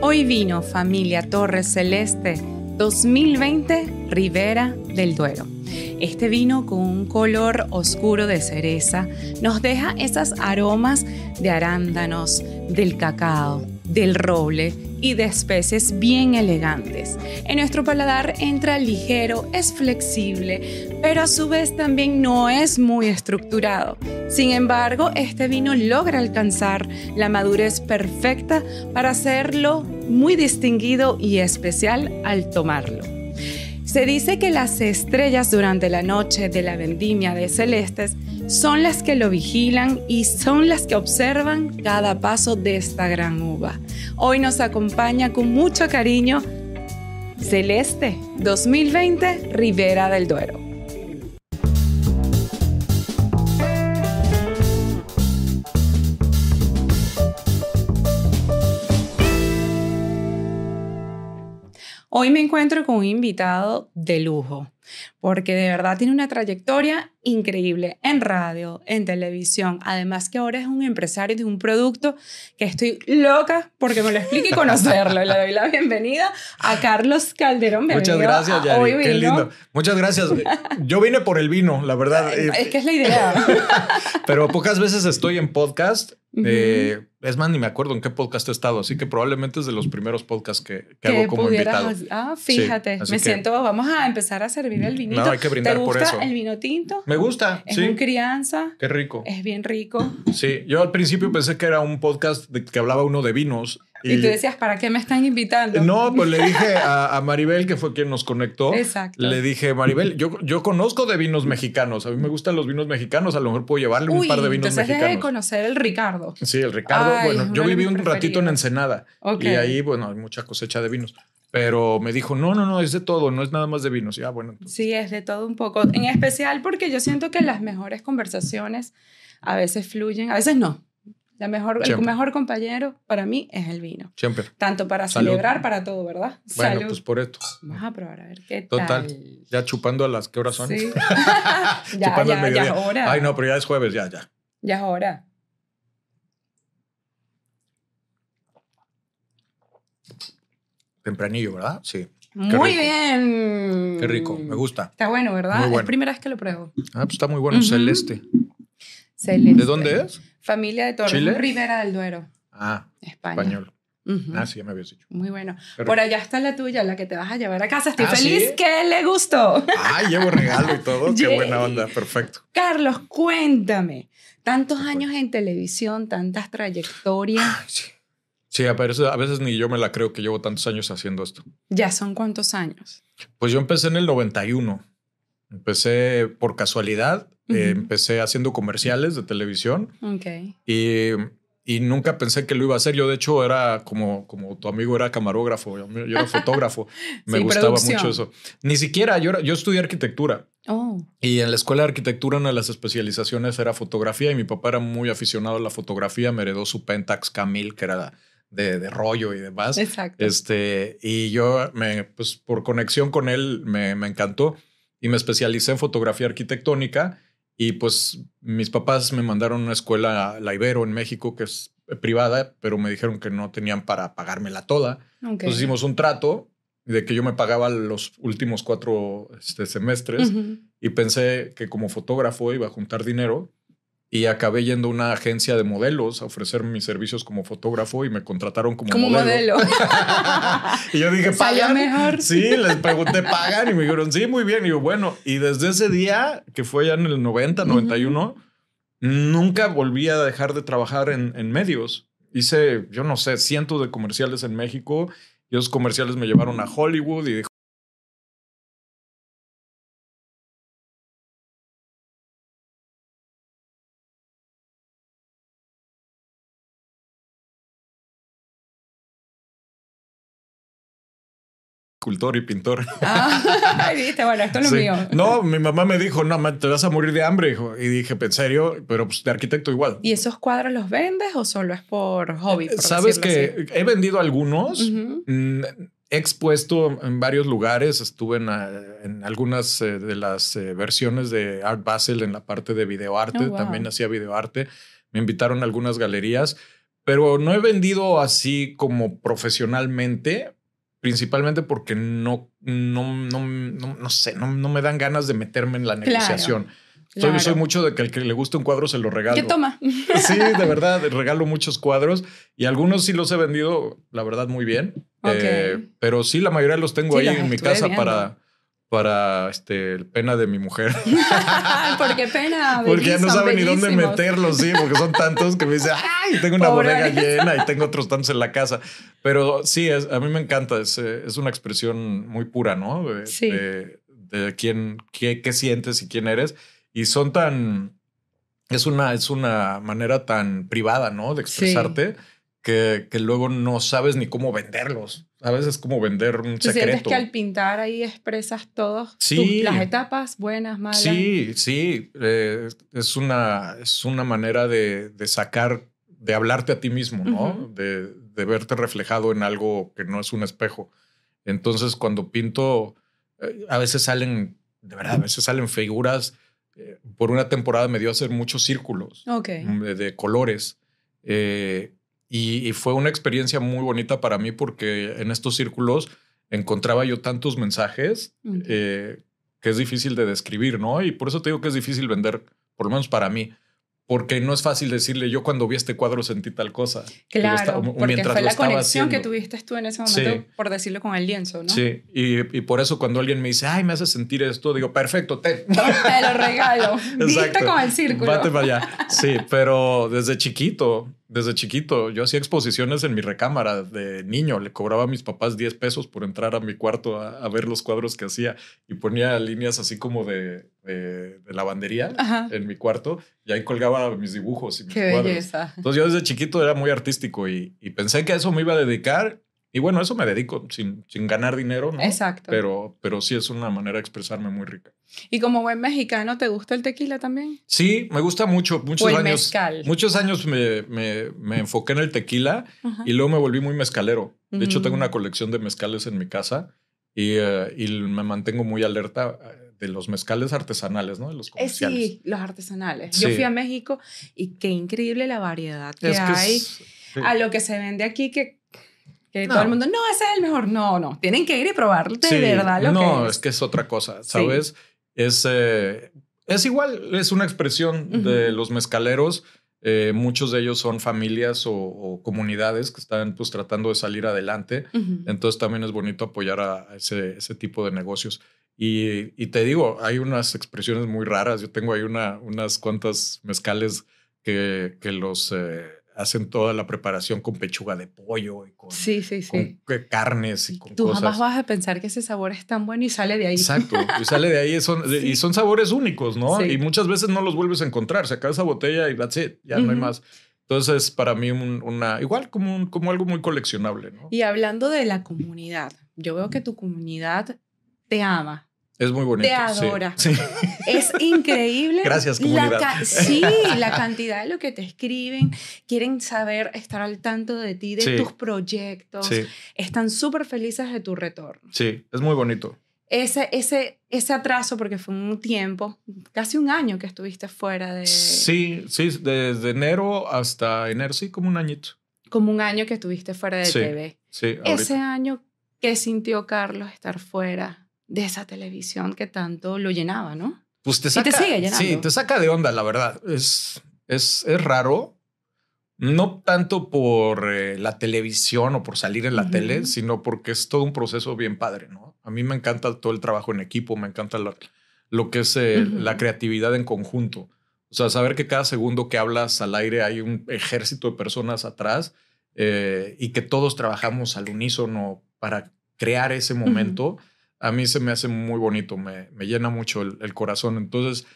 Hoy vino familia Torres Celeste 2020 Ribera del Duero. Este vino con un color oscuro de cereza nos deja esas aromas de arándanos, del cacao, del roble y de especies bien elegantes. En nuestro paladar entra ligero, es flexible, pero a su vez también no es muy estructurado. Sin embargo, este vino logra alcanzar la madurez perfecta para hacerlo muy distinguido y especial al tomarlo. Se dice que las estrellas durante la noche de la vendimia de Celestes son las que lo vigilan y son las que observan cada paso de esta gran uva. Hoy nos acompaña con mucho cariño Celeste 2020 Ribera del Duero. Hoy me encuentro con un invitado de lujo, porque de verdad tiene una trayectoria increíble en radio, en televisión, además que ahora es un empresario de un producto que estoy loca porque me lo explique y conocerlo. Le doy la bienvenida a Carlos Calderón. Muchas gracias, Yari. Qué lindo. Muchas gracias. Yo vine por el vino, la verdad. Es que es la idea. Pero pocas veces estoy en podcast eh, es más, ni me acuerdo en qué podcast he estado, así que probablemente es de los primeros podcasts que, hago como invitado. Ah, fíjate, me siento, vamos a empezar a servir el vinito. No, hay que brindar ¿Te gusta por eso. el vino tinto? Me gusta, es sí. un crianza. Qué rico. Es bien rico. Sí, yo al principio pensé que era un podcast de que hablaba uno de vinos y, tú decías, ¿para qué me están invitando? No, pues le dije a, Maribel, que fue quien nos conectó. Exacto. Le dije, Maribel, yo, yo conozco de vinos mexicanos. A mí me gustan los vinos mexicanos. A lo mejor puedo llevarle un par de vinos entonces mexicanos. de conocer el Ricardo. Sí, el Ricardo. bueno, yo viví un ratito en Ensenada. Y ahí, bueno, hay mucha cosecha de vinos. Pero me dijo, no, no, no, es de todo, no es nada más de vinos. Ya, bueno. Sí, es de todo un poco. En especial porque yo siento que las mejores conversaciones a veces fluyen, a veces no. La mejor, el mejor compañero para mí es el vino. Siempre. Tanto para celebrar, para todo, ¿verdad? Bueno, pues por esto. Vamos a probar a ver qué Total. Ya chupando a las que horas son. Sí. ya, ya, ya es hora. Ay, no, pero ya es jueves, ya, ya. Ya es hora. Tempranillo, ¿verdad? Sí. muy bien. Qué rico, me gusta. Está bueno, ¿verdad? Es la primera vez que lo pruebo. Ah, pues está muy bueno, celeste. Celeste. ¿De dónde es? Familia de Torres. ¿Chile? Rivera del Duero. Ah, España. español. Ah, sí, ya me habías dicho. Muy bueno. Por allá está la tuya, la que te vas a llevar a casa. Estoy ¿Ah, feliz ¿sí? que le gustó. Ay, llevo regalo y todo. Qué buena onda. Perfecto. Carlos, cuéntame. Tantos años en televisión, tantas trayectorias. Ay, sí. Sí, a veces, a veces ni yo me la creo que llevo tantos años haciendo esto. ¿Ya son cuántos años? Pues yo empecé en el 91. Empecé por casualidad. Ujú. eh, empecé haciendo comerciales de televisión Ok. y, y nunca pensé que lo iba a hacer. Yo, de hecho, era como, como tu amigo era camarógrafo, yo, yo era fotógrafo. Me Sí, gustaba producción. mucho eso. Ni siquiera, yo, era- yo estudié arquitectura. Oh, Y en la escuela de arquitectura una de las especializaciones era fotografía y mi papá era muy aficionado a la fotografía, me heredó su Pentax Camil, que era de, de rollo y demás. exacto. Este, y yo, me, pues por conexión con él, me, me encantó y me especialicé en fotografía arquitectónica. Y pues mis papás me mandaron a una escuela, la Ibero en México, que es privada, pero me dijeron que no tenían para pagármela toda. Ok. Entonces hicimos un trato de que yo me pagaba los últimos cuatro este, semestres y pensé que como fotógrafo iba a juntar dinero y acabé yendo a una agencia de modelos a ofrecer mis servicios como fotógrafo y me contrataron como, Como modelo. y yo dije, ¿pagan? mejor. Sí, les pregunté, ¿pagan? Y me dijeron, sí, muy bien. Y yo, bueno, y desde ese día, que fue ya en el 90, 91, nunca volví a dejar de trabajar en, en medios. Hice, yo no sé, cientos de comerciales en México y esos comerciales me llevaron a Hollywood y de escultor y pintor. Ah, viste, bueno, esto es lo Sí. mío. No, mi mamá me dijo, no, te vas a morir de hambre, hijo. Y dije, ¿en serio? Pero pues de arquitecto igual. ¿Y esos cuadros los vendes o solo es por hobby? por Sabes que he vendido algunos. Mm, He expuesto en varios lugares, estuve en, en algunas eh, de las eh, versiones de Art Basel en la parte de videoarte, Oh, wow. también hacía videoarte, me invitaron a algunas galerías, pero no he vendido así como profesionalmente, principalmente porque no, no, no, no, sé, no, me dan ganas de meterme en la negociación. Soy, mucho de que el que le guste un cuadro se lo regalo. ¿Qué toma? Sí, de verdad, regalo muchos cuadros y algunos sí los he vendido, la verdad, muy bien. Eh, pero sí, la mayoría los tengo ahí en mi casa para, para este, pena de mi mujer. ¿Por qué pena? Porque ya no sabe ni dónde meterlos, sí, porque son tantos que me dice, ay, tengo una bodega llena y tengo otros tantos en la casa. Pero sí, es, a mí me encanta, es, es una expresión muy pura, ¿no? De, sí. de, quién, qué, qué sientes y quién eres y son tan, es una, es una manera tan privada, ¿no? De expresarte que, que, luego no sabes ni cómo venderlos. A veces es como vender un ¿Tú secreto. Sientes que al pintar ahí expresas todos sí. las etapas buenas, malas. Sí, sí. Eh, es, una, es una manera de, de, sacar, de hablarte a ti mismo, ¿no? de, de, verte reflejado en algo que no es un espejo. Entonces, cuando pinto, eh, a veces salen, de verdad, a veces salen figuras eh, por una temporada me dio a hacer muchos círculos mm, de, colores. Eh, y, fue una experiencia muy bonita para mí porque en estos círculos encontraba yo tantos mensajes eh, que es difícil de describir, ¿no? Y por eso te digo que es difícil vender, por lo menos para mí, porque no es fácil decirle yo cuando vi este cuadro sentí tal cosa. Claro, porque fue la conexión que tuviste tú en ese momento, por decirlo con el lienzo, ¿no? Sí, y, y, por eso cuando alguien me dice, ay, me hace sentir esto, digo, perfecto, te, te lo regalo. Viste con el círculo. Vate para allá. Sí, pero desde chiquito, desde chiquito, yo hacía exposiciones en mi recámara de niño. Le cobraba a mis papás 10 pesos por entrar a mi cuarto a, ver los cuadros que hacía y ponía líneas así como de, de, lavandería en mi cuarto y ahí colgaba mis dibujos y mis Qué Belleza. Entonces yo desde chiquito era muy artístico y, y pensé que a eso me iba a dedicar y bueno, eso me dedico sin, sin ganar dinero, ¿no? Exacto. Pero, pero sí es una manera de expresarme muy rica. ¿Y como buen mexicano, te gusta el tequila también? Sí, me gusta mucho. Muchos años. Mezcal. Muchos años me, me, me, enfoqué en el tequila y luego me volví muy mezcalero. De hecho, tengo una colección de mezcales en mi casa y, eh, y me mantengo muy alerta eh, de los mezcales artesanales, ¿no? De los eh, comerciales. sí, los artesanales. Yo fui a México y qué increíble la variedad que hay. A lo que se vende aquí, que que todo el mundo, no, ese es el mejor. No, no. Tienen que ir y probar de verdad lo no, que No, es. que es otra cosa, ¿sabes? Es, eh, es igual, es una expresión de los mezcaleros. Eh, muchos de ellos son familias o, comunidades que están pues tratando de salir adelante. Entonces también es bonito apoyar a, ese, ese, tipo de negocios. Y, y, te digo, hay unas expresiones muy raras. Yo tengo ahí una, unas cuantas mezcales que, que los... Eh, hacen toda la preparación con pechuga de pollo y con, sí, sí, sí. carnes y con Tú jamás vas a pensar que ese sabor es tan bueno y sale de ahí. Exacto, y sale de ahí son, y son sabores únicos, ¿no? Y muchas veces no los vuelves a encontrar, se acaba esa botella y that's it, ya no hay más. Entonces, para mí, una, igual como, como algo muy coleccionable, ¿no? Y hablando de la comunidad, yo veo que tu comunidad te ama, es muy bonito. Te adora. Es increíble. Gracias, comunidad. sí, la cantidad de lo que te escriben. Quieren saber, estar al tanto de ti, de tus proyectos. Están súper felices de tu retorno. Sí, es muy bonito. Ese, ese, ese atraso, porque fue un tiempo, casi un año que estuviste fuera de... Sí, sí, desde enero hasta enero, sí, como un añito. Como un año que estuviste fuera de TV. Sí, Ese año, ¿qué sintió Carlos estar fuera? De esa televisión que tanto lo llenaba, ¿no? Pues te saca, Sí, te saca de onda, la verdad. Es, es, es raro. No tanto por eh, la televisión o por salir en la tele, sino porque es todo un proceso bien padre, ¿no? A mí me encanta todo el trabajo en equipo, me encanta lo que es eh, la creatividad en conjunto. O sea, saber que cada segundo que hablas al aire hay un ejército de personas atrás eh, y que todos trabajamos al unísono para crear ese momento a mí se me hace muy bonito, me, me llena mucho el, corazón. Entonces,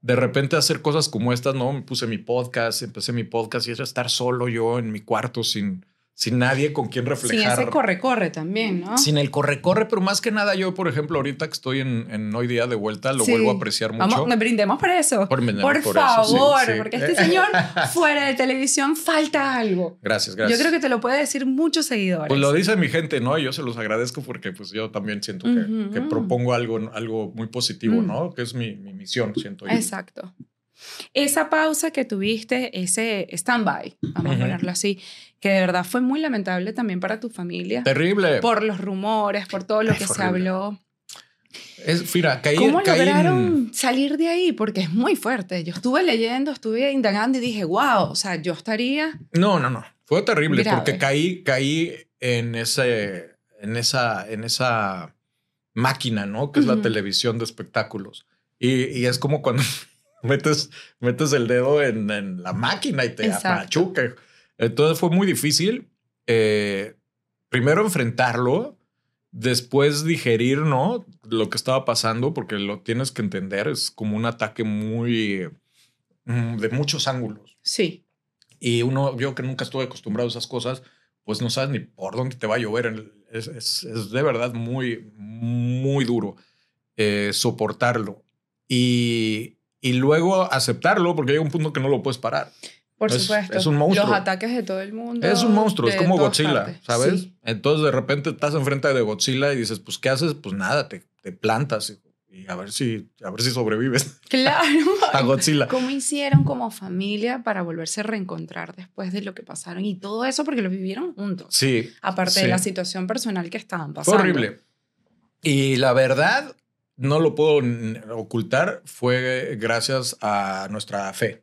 de repente hacer cosas como estas, ¿no? Me puse mi podcast, empecé mi podcast y era estar solo yo en mi cuarto sin, sin nadie con quien reflejar. Sin ese corre-corre también, ¿no? Sin el corre-corre, pero más que nada yo, por ejemplo, ahorita que estoy en, en hoy día de vuelta, lo vuelvo a apreciar mucho. Vamos, me brindemos por eso. Por, por, favor, porque este señor fuera de televisión falta algo. Gracias, gracias. Yo creo que te lo puede decir muchos seguidores. Pues lo dice mi gente, ¿no? Yo se los agradezco porque pues yo también siento que, que propongo algo, algo muy positivo, ¿no? Que es mi, mi misión, siento yo. Esa pausa que tuviste, ese stand-by, vamos a ponerlo así, que de verdad fue muy lamentable también para tu familia. Terrible. Por los rumores, por todo lo que se habló. Es, mira, caí, ¿Cómo caí lograron salir de ahí? Porque es muy fuerte. Yo estuve leyendo, estuve indagando y dije, wow, o sea, yo estaría... No, no, no. Fue terrible porque caí, caí en, ese, en, esa, en esa máquina, ¿no? Que es la televisión de espectáculos. Y, y, es como cuando metes, metes el dedo en, en la máquina y te machuca. Entonces fue muy difícil. Eh, primero enfrentarlo después digerir, ¿no? Lo que estaba pasando, porque lo tienes que entender, es como un ataque muy mm, de muchos ángulos. Sí. Y uno, yo que nunca estuve acostumbrado a esas cosas, pues no sabes ni por dónde te va a llover. Es, es, de verdad muy, muy duro eh, soportarlo. Y, y luego aceptarlo, porque hay un punto que no lo puedes parar. Por supuesto. Es un monstruo. Los ataques de todo el mundo. Es un monstruo, es como Godzilla, ¿sabes? Entonces de repente estás enfrente de Godzilla y dices, pues, ¿qué haces? Pues nada, te, te plantas y, a ver si, a ver si sobrevives. Claro. a Godzilla. ¿Cómo hicieron como familia para volverse a reencontrar después de lo que pasaron? Y todo eso porque lo vivieron juntos. Sí. Aparte de la situación personal que estaban pasando. Fue horrible. Y la verdad, no lo puedo ocultar, fue gracias a nuestra fe.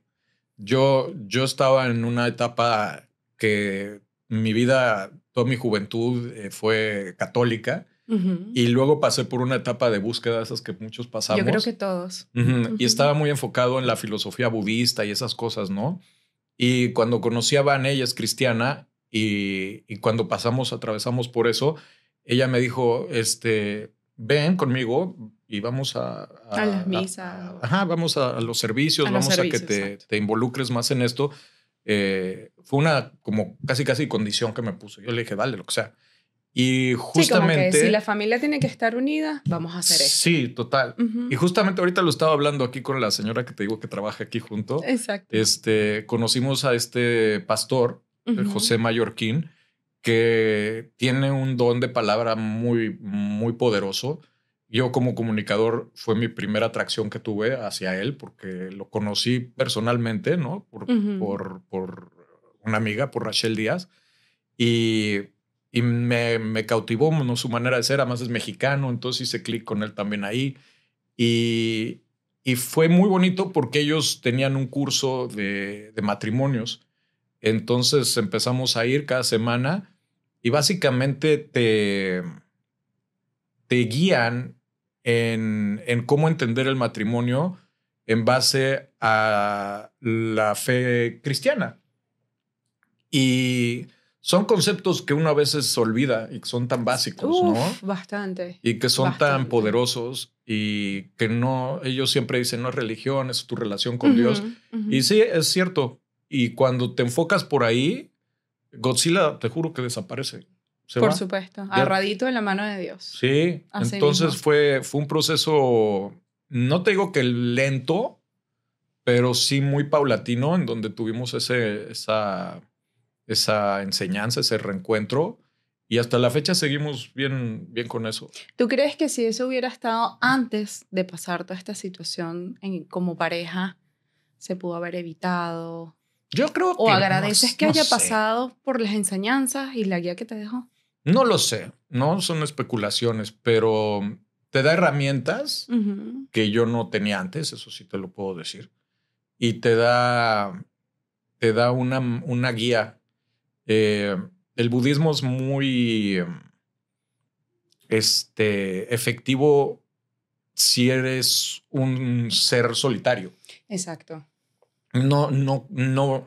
Yo, yo estaba en una etapa que mi vida, toda mi juventud eh, fue católica. Y luego pasé por una etapa de búsqueda, esas que muchos pasamos. Yo creo que todos. Y estaba muy enfocado en la filosofía budista y esas cosas, ¿no? Y cuando conocí a Van, ella es cristiana, y, y, cuando pasamos, atravesamos por eso, ella me dijo, este, ven conmigo y vamos a... A, las misas. ajá, vamos a, los servicios, vamos a que te, te, involucres más en esto. Eh, fue una como casi casi condición que me puso. Yo le dije, dale, lo que sea. Y justamente... Sí, como que si la familia tiene que estar unida, vamos a hacer eso. Sí, total. Y justamente ahorita lo estaba hablando aquí con la señora que te digo que trabaja aquí junto. Exacto. Este, conocimos a este pastor, José Mallorquín, que tiene un don de palabra muy, muy poderoso. Yo como comunicador fue mi primera atracción que tuve hacia él porque lo conocí personalmente, ¿no? Por, por, por, una amiga, por Rachel Díaz. Y, y me, me, cautivó ¿no? su manera de ser, además es mexicano, entonces hice clic con él también ahí. Y, y fue muy bonito porque ellos tenían un curso de, de matrimonios. Entonces empezamos a ir cada semana y básicamente te, te guían en, en cómo entender el matrimonio en base a la fe cristiana. Y son conceptos que uno a veces olvida y que son tan básicos, ¿no? Bastante. Y que son tan poderosos y que no, ellos siempre dicen, no es religión, es tu relación con Dios. Y sí, es cierto. Y cuando te enfocas por ahí, Godzilla, te juro que desaparece. Por supuesto, agarradito en la mano de Dios. Sí, entonces fue, fue un proceso, no te digo que lento, pero sí muy paulatino, en donde tuvimos ese, esa, esa enseñanza, ese reencuentro. Y hasta la fecha seguimos bien, bien con eso. ¿Tú crees que si eso hubiera estado antes de pasar toda esta situación en, como pareja, se pudo haber evitado? Yo creo que. ¿O agradeces que haya pasado por las enseñanzas y la guía que te dejó? No lo sé, no son especulaciones, pero te da herramientas que yo no tenía antes, eso sí te lo puedo decir. Y te da, te da una, una guía. Eh, el budismo es muy este, efectivo si eres un ser solitario. Exacto no, no, no,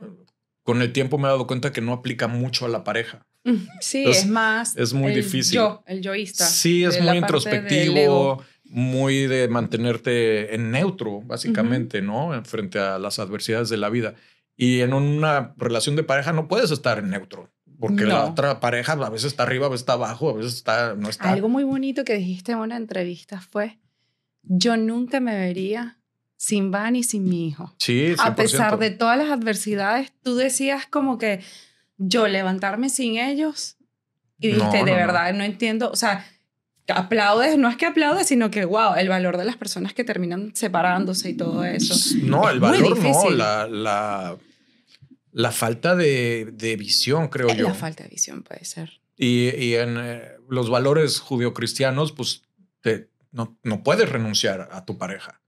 con el tiempo me he dado cuenta que no aplica mucho a la pareja. Sí, es más. Es muy difícil. Yo, el yoísta. Sí, es muy introspectivo, muy de mantenerte en neutro, básicamente, ¿no? Frente a las adversidades de la vida. Y en una relación de pareja no puedes estar en neutro. Porque la otra pareja a veces está arriba, a veces está abajo, a veces está, no está. Algo muy bonito que dijiste en una entrevista fue: Yo nunca me vería sin Van y sin mi hijo. Sí, 100%. A pesar de todas las adversidades, tú decías como que yo levantarme sin ellos y dijiste, de verdad, no. entiendo, o sea, aplaudes, no es que aplaudes, sino que, wow, el valor de las personas que terminan separándose y todo eso. No, el Es valor no, la, la falta de, de visión, creo yo. La falta de visión puede ser. Y, y en eh, los valores judio-cristianos, pues te, no, no puedes renunciar a tu pareja.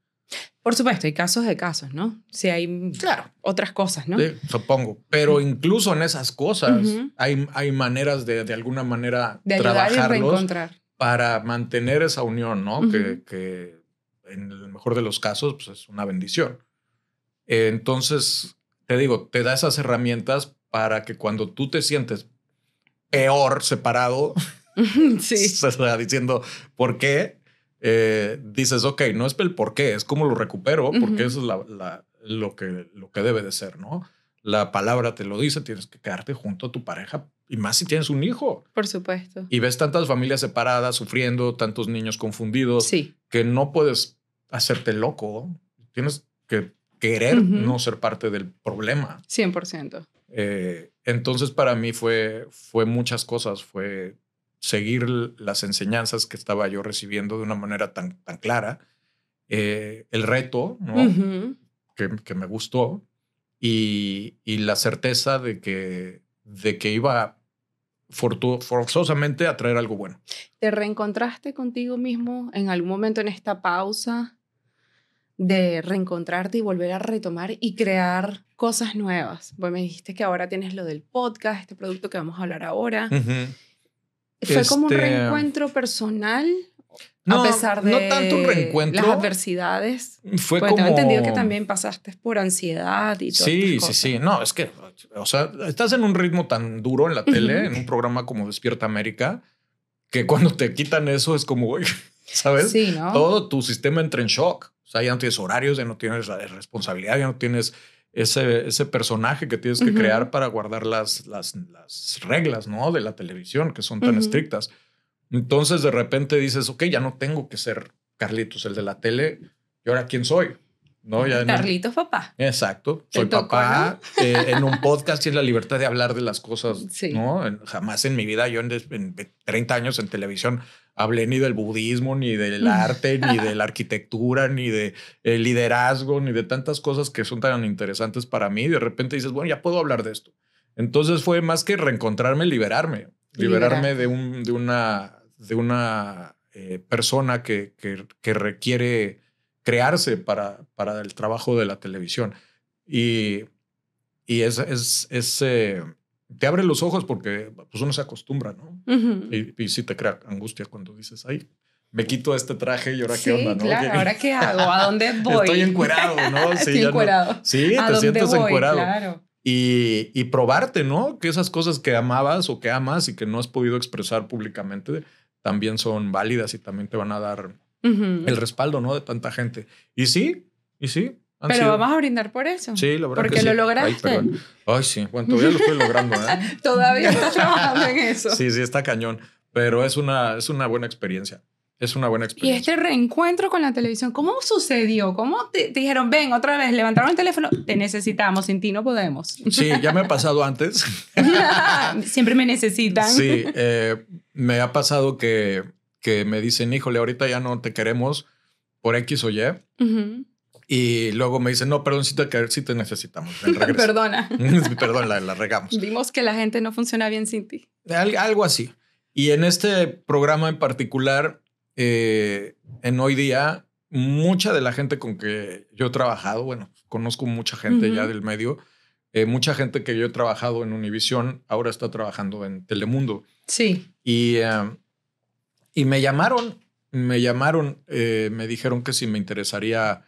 Por supuesto, hay casos de casos, ¿no? Si hay Claro. otras cosas, ¿no? Sí, supongo. Pero incluso en esas cosas hay, hay maneras de, de alguna manera, De ayudar y trabajarlos reencontrar. para mantener esa unión, ¿no? Que, que en el mejor de los casos, pues es una bendición. Entonces, te digo, te da esas herramientas para que cuando tú te sientes peor separado, sí. o sea, diciendo por qué, eh, dices, ok, no es el por qué, es cómo lo recupero, porque eso es la- la- lo, que, lo que debe de ser, ¿no? La palabra te lo dice, tienes que quedarte junto a tu pareja y más si tienes un hijo. Por supuesto. Y ves tantas familias separadas, sufriendo, tantos niños confundidos, Sí. que no puedes hacerte loco. Tienes que querer no ser parte del problema. 100%. Eh, entonces para mí fue, fue muchas cosas, fue seguir las enseñanzas que estaba yo recibiendo de una manera tan, tan clara, Eh, el reto que, que me gustó y, y la certeza de que, de que iba forzosamente a traer algo bueno. ¿Te reencontraste contigo mismo en algún momento en esta pausa de reencontrarte y volver a retomar y crear cosas nuevas? Pues me dijiste que ahora tienes lo del podcast, este producto que vamos a hablar ahora. ¿Fue como un Este, reencuentro personal? No, a pesar de no tanto un reencuentro. las adversidades. Fue Porque como... tengo entendido que también pasaste por ansiedad y todo. Sí, sí, sí. No, es que, o sea, estás en un ritmo tan duro en la tele, en un programa como Despierta América, que cuando te quitan eso es como, ¿sabes? Sí, ¿no? Todo tu sistema entra en shock. O sea, ya no tienes horarios, ya no tienes la responsabilidad, ya no tienes ese, ese personaje que tienes que crear para guardar las, las, las reglas, ¿no? De la televisión, que son tan estrictas. Entonces, de repente dices, ok, ya no tengo que ser Carlitos, el de la tele. ¿Y ahora quién soy? ¿No? Ya no- Carlitos, papá. Exacto. Soy tocó, papá. eh, en un podcast tienes la libertad de hablar de las cosas. Sí. ¿no? En- jamás en mi vida, yo en, en 30 años en televisión, hablé ni del budismo, ni del arte, ni de la arquitectura, ni de el liderazgo, ni de tantas cosas que son tan interesantes para mí. De repente dices, bueno, ya puedo hablar de esto. Entonces fue más que reencontrarme, liberarme. Liberarme de, un, de una, de una eh, persona que, que, que requiere crearse para, para el trabajo de la televisión. Y, y es, es, es, eh, te abre los ojos porque pues uno se acostumbra, ¿no? Y, y sí te crea angustia cuando dices, ay, me quito este traje y ahora Sí, qué onda, ¿no? claro. ¿Ahora qué hago? ¿A dónde voy? Estoy encuerado, ¿no? Sí, Estoy no- encuerado. Sí, ¿A te sientes voy? encuerado. Claro. Y, y probarte, ¿no? Que esas cosas que amabas o que amas y que no has podido expresar públicamente también son válidas y también te van a dar Ujú. el respaldo, ¿no? De tanta gente. Y sí, y sí. Pero sido- vamos a brindar por eso. Sí, la verdad porque que sí. lo lograste. Ay. Ay, sí. Bueno, todavía lo estoy logrando, ¿eh? Todavía estás trabajando en eso. Sí, sí, está cañón. Pero es una, es una buena experiencia. Es una buena Y experiencia. este reencuentro con la televisión, ¿cómo sucedió? ¿Cómo te, te dijeron, ven otra vez, levantaron el teléfono, te necesitamos, sin ti no podemos? Sí, ya me ha pasado antes. Siempre me necesitan. Sí, eh, me ha pasado que, que me dicen, híjole, ahorita ya no te queremos por X o Y. Ujú. Y luego me dicen, no, perdón, sí te, sí te necesitamos. Ven, regresa". Perdona. perdón, la, la regamos. Vimos que la gente no funciona bien sin ti. Al- algo así. Y en este programa en particular, eh, en hoy día, mucha de la gente con que yo he trabajado, bueno, conozco mucha gente Ujú. ya del medio, eh, mucha gente que yo he trabajado en Univisión, ahora está trabajando en Telemundo. Sí. Y, eh, y me llamaron, me llamaron, eh, me dijeron que si me interesaría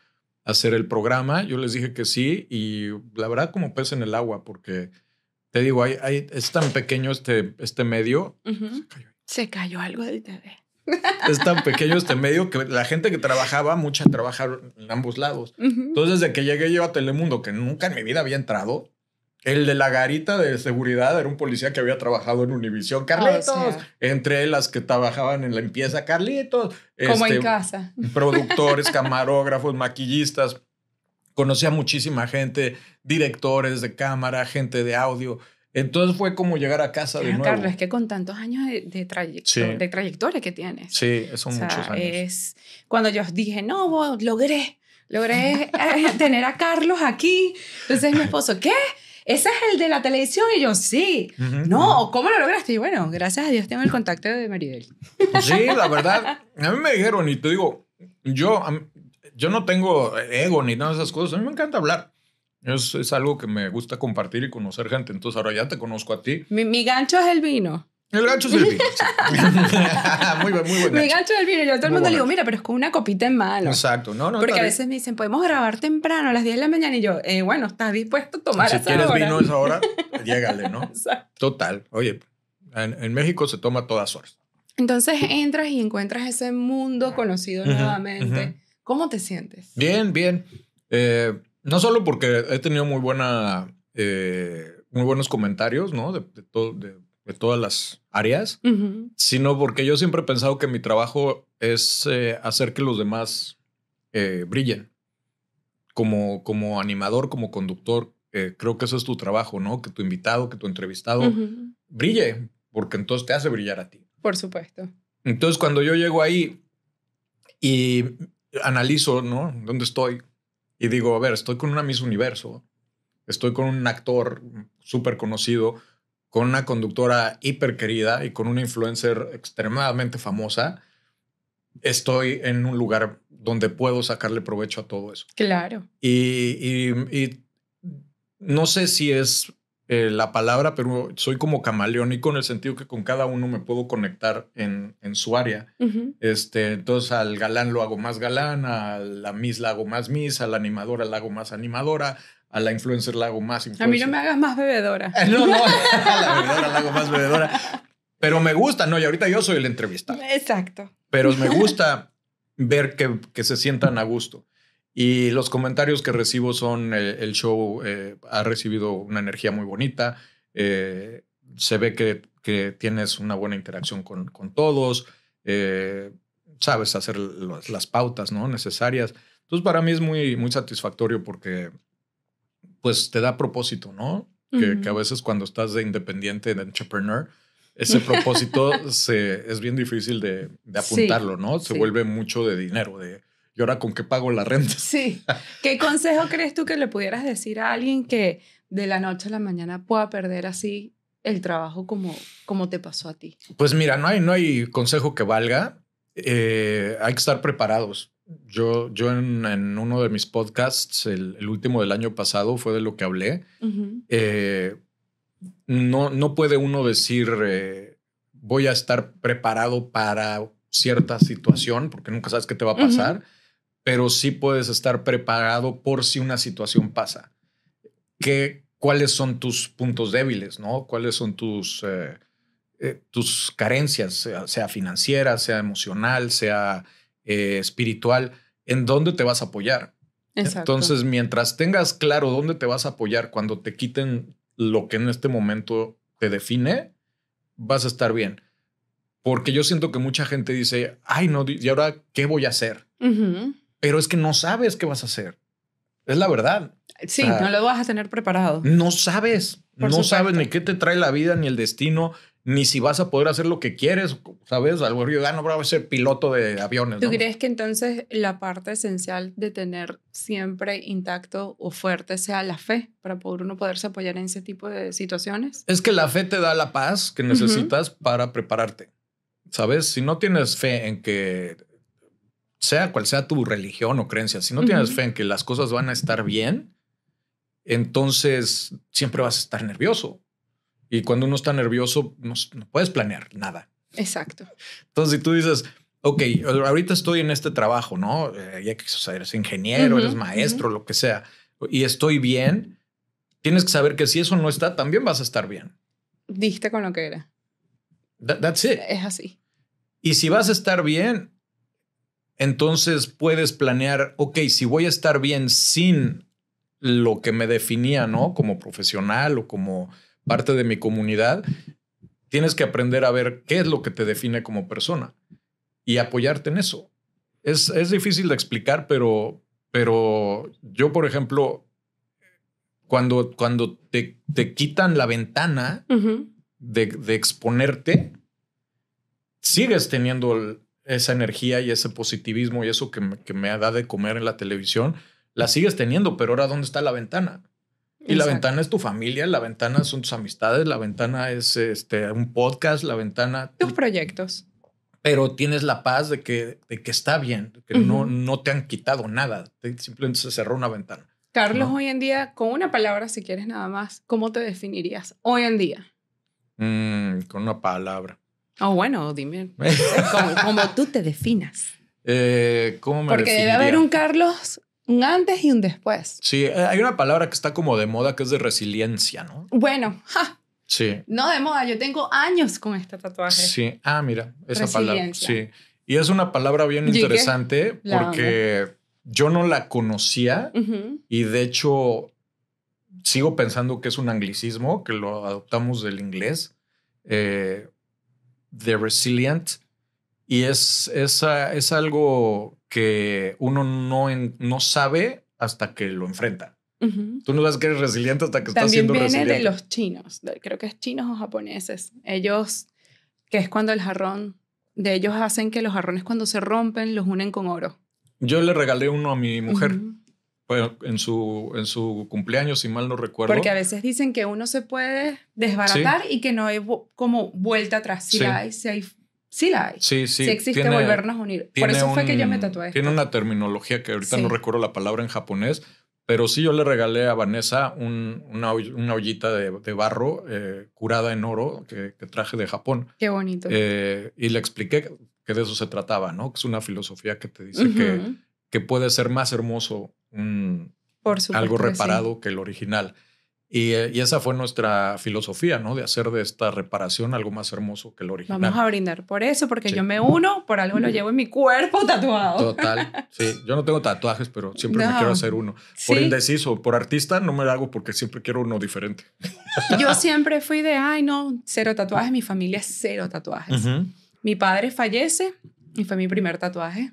hacer el programa. Yo les dije que sí y la verdad como pez en el agua porque te digo, hay, hay- es tan pequeño este, este medio. Ujú. Se cayó algo del TV. Es tan pequeño este medio que la gente que trabajaba, mucha trabajaron en ambos lados. Entonces, desde que llegué yo a Telemundo, que nunca en mi vida había entrado, el de la garita de seguridad era un policía que había trabajado en Univisión. Carlitos, O sea. entre las que trabajaban en la limpieza, Carlitos. Como este, en casa. productores, camarógrafos, maquillistas. Conocí a muchísima gente, directores de cámara, gente de audio. Entonces fue como llegar a casa de nuevo. Carlos, es que con tantos años de, de, trayecto- Sí. de trayectoria que tienes. Sí, son O sea, muchos años. es cuando yo dije, no, logré, logré eh, tener a Carlos aquí. Entonces mi esposo, ¿qué? ¿Ese es el de la televisión? Y yo, sí. No, ¿cómo lo lograste? Y bueno, gracias a Dios tengo el contacto de Maribel. Sí, la verdad. A mí me dijeron, y te digo, yo, yo no tengo ego ni nada de esas cosas. A mí me encanta hablar. Es, es algo que me gusta compartir y conocer gente. Entonces ahora ya te conozco a ti. Mi, mi gancho es el vino. El gancho es el vino. sí. muy, buen- muy buen Mi gancho. gancho es el vino. Yo a todo el mundo le bueno. digo, mira, pero es con una copita en mano. Exacto. No, no, Porque a veces me dicen, podemos grabar temprano a las 10 de la mañana. Y yo, eh, bueno, ¿estás dispuesto a tomar Si esa quieres hora? vino a esa hora, llégale, ¿no? Exacto. Total. Oye, en, en México se toma todas horas. Entonces entras y encuentras ese mundo conocido Ujú, nuevamente. ujú. ¿Cómo te sientes? Bien, bien. Eh, no solo porque he tenido muy buena, eh, muy buenos comentarios, ¿no? De, de to- de- de todas las áreas, sino porque yo siempre he pensado que mi trabajo es eh, hacer que los demás eh, brillen. Como, como animador, como conductor, eh, creo que eso es tu trabajo, ¿no? Que tu invitado, que tu entrevistado brille, porque entonces te hace brillar a ti. Por supuesto. Entonces, cuando yo llego ahí y analizo, ¿no? ¿Dónde estoy? Y digo, a ver, estoy con una Miss Universo, estoy con un actor súper conocido, con una conductora hiper querida y con una influencer extremadamente famosa. Estoy en un lugar donde puedo sacarle provecho a todo eso. Claro. Y, y- y no sé si es eh, la palabra, pero soy como camaleónico en el sentido que con cada uno me puedo conectar en, en su área. Este, entonces al galán lo hago más galán, a la Miss la hago más Miss, a la animadora la hago más animadora, a la influencer la hago más A influencer. mí no me hagas más bebedora. No, no, a la bebedora la hago más bebedora. Pero me gusta, no, y ahorita yo soy el entrevista Exacto. pero me gusta ver que, que se sientan a gusto. Y los comentarios que recibo son, eh, el show eh, ha recibido una energía muy bonita, eh, se ve que, que tienes una buena interacción con, con todos, eh, sabes hacer las, las pautas ¿no? necesarias. Entonces para mí es muy, muy satisfactorio porque pues te da propósito, ¿no? Que, a veces cuando estás de independiente, de entrepreneur, ese propósito se, es bien difícil de, de Sí, apuntarlo, ¿no? Se sí. vuelve mucho de dinero, de ¿y ahora con qué pago la renta? Sí. ¿Qué consejo crees tú que le pudieras decir a alguien que de la noche a la mañana pueda perder así el trabajo como, como te pasó a ti? Pues mira, no hay, no hay consejo que valga. Eh, hay que estar preparados. Yo, yo en, en uno de mis podcasts, el, el último del año pasado, fue de lo que hablé. Eh, no, no puede uno decir eh, voy a estar preparado para cierta situación, porque nunca sabes qué te va a pasar, pero sí puedes estar preparado por si una situación pasa. ¿Qué, ¿Cuáles son tus puntos débiles? ¿no? ¿Cuáles son tus, eh, eh, tus carencias, sea, sea financiera, sea emocional, sea eh, espiritual? ¿En dónde te vas a apoyar? Exacto. Entonces, mientras tengas claro dónde te vas a apoyar cuando te quiten lo que en este momento te define, vas a estar bien. Porque yo siento que mucha gente dice, ay, no, ¿y ahora qué voy a hacer? Pero es que no sabes qué vas a hacer. Es la verdad. Sí, no lo vas a tener preparado. No sabes. Por no supuesto. sabes ni qué te trae la vida, ni el destino, ni si vas a poder hacer lo que quieres. ¿Sabes? Algo yo ah, no voy a ser piloto de aviones. ¿Tú ¿no? crees que entonces la parte esencial de tener siempre intacto o fuerte sea la fe para poder uno poderse apoyar en ese tipo de situaciones? Es que la fe te da la paz que necesitas para prepararte. ¿Sabes? Si no tienes fe en que, sea cual sea tu religión o creencia, si no tienes fe en que las cosas van a estar bien, entonces siempre vas a estar nervioso. Y cuando uno está nervioso, no, no puedes planear nada. Exacto. Entonces, si tú dices, ok, ahorita estoy en este trabajo, ¿no? Eh, ya que o sea, eres ingeniero, Ujú, eres maestro, lo que sea, y estoy bien, tienes que saber que si eso no está, también vas a estar bien. Diste con lo que era. That- that's it. Es así. Y si vas a estar bien, entonces puedes planear, ok, si voy a estar bien sin lo que me definía, ¿no? Como profesional o como parte de mi comunidad, tienes que aprender a ver qué es lo que te define como persona y apoyarte en eso. Es, es difícil de explicar, pero, pero yo, por ejemplo, cuando, cuando te, te quitan la ventana de, de exponerte, sigues teniendo el- esa energía y ese positivismo y eso que me, que me da de comer en la televisión, la sigues teniendo, pero ahora ¿dónde está la ventana? Y la ventana es tu familia, la ventana son tus amistades, la ventana es este, un podcast, la ventana... Tus proyectos. Pero tienes la paz de que, de que está bien, de que no, no te han quitado nada, te- simplemente se cerró una ventana. Carlos, No. hoy en día, con una palabra, si quieres nada más, ¿cómo te definirías hoy en día? Mm, con una palabra. O bueno, dime. Como, como tú te definas. Eh, ¿Cómo me Porque debe haber un Carlos, un antes y un después. Sí, eh, hay una palabra que está como de moda que es de resiliencia, ¿no? Bueno, ja, Sí. no de moda, yo tengo años con este tatuaje. Sí. Ah, mira, esa palabra. Sí. Y es una palabra bien interesante porque yo no la conocía y de hecho sigo pensando que es un anglicismo, que lo adoptamos del inglés, eh, de resilient. Y es, es, es algo que uno no, en- no sabe hasta que lo enfrenta. Tú no sabes que eres resiliente hasta que estás También siendo viene resiliente. de los chinos, de- creo que es chinos o japoneses. Ellos, que es cuando el jarrón, de ellos hacen que los jarrones cuando se rompen los unen con oro. Yo le regalé uno a mi mujer en su, en su cumpleaños, si mal no recuerdo. Porque a veces dicen que uno se puede desbaratar y que no hay como vuelta atrás. Sí. la hay, sí, hay, sí la hay. sí, Sí, sí. existe tiene- volvernos a unir. Por eso fue que yo me tatué. Tiene una terminología que ahorita Sí. no recuerdo la palabra en japonés, pero sí yo le regalé a Vanessa un- una, una ollita de, de barro eh, curada en oro que, que traje de Japón. Qué bonito. Eh, y le expliqué que de eso se trataba, ¿no? Que es una filosofía que te dice que, Ujú. que puede ser más hermoso un, Por algo que sí. reparado que el original. Y, eh, y esa fue nuestra filosofía, ¿no? De hacer de esta reparación algo más hermoso que el original. Vamos a brindar por eso, porque Sí. yo me uno, por algo lo llevo en mi cuerpo tatuado. Total. Sí, yo no tengo tatuajes, pero siempre me No. quiero hacer uno. Por Sí. indeciso, por artista no me lo hago porque siempre quiero uno diferente. Yo siempre fui de, ay, no, cero tatuajes. Mi familia es cero tatuajes. Mi padre fallece y fue mi primer tatuaje,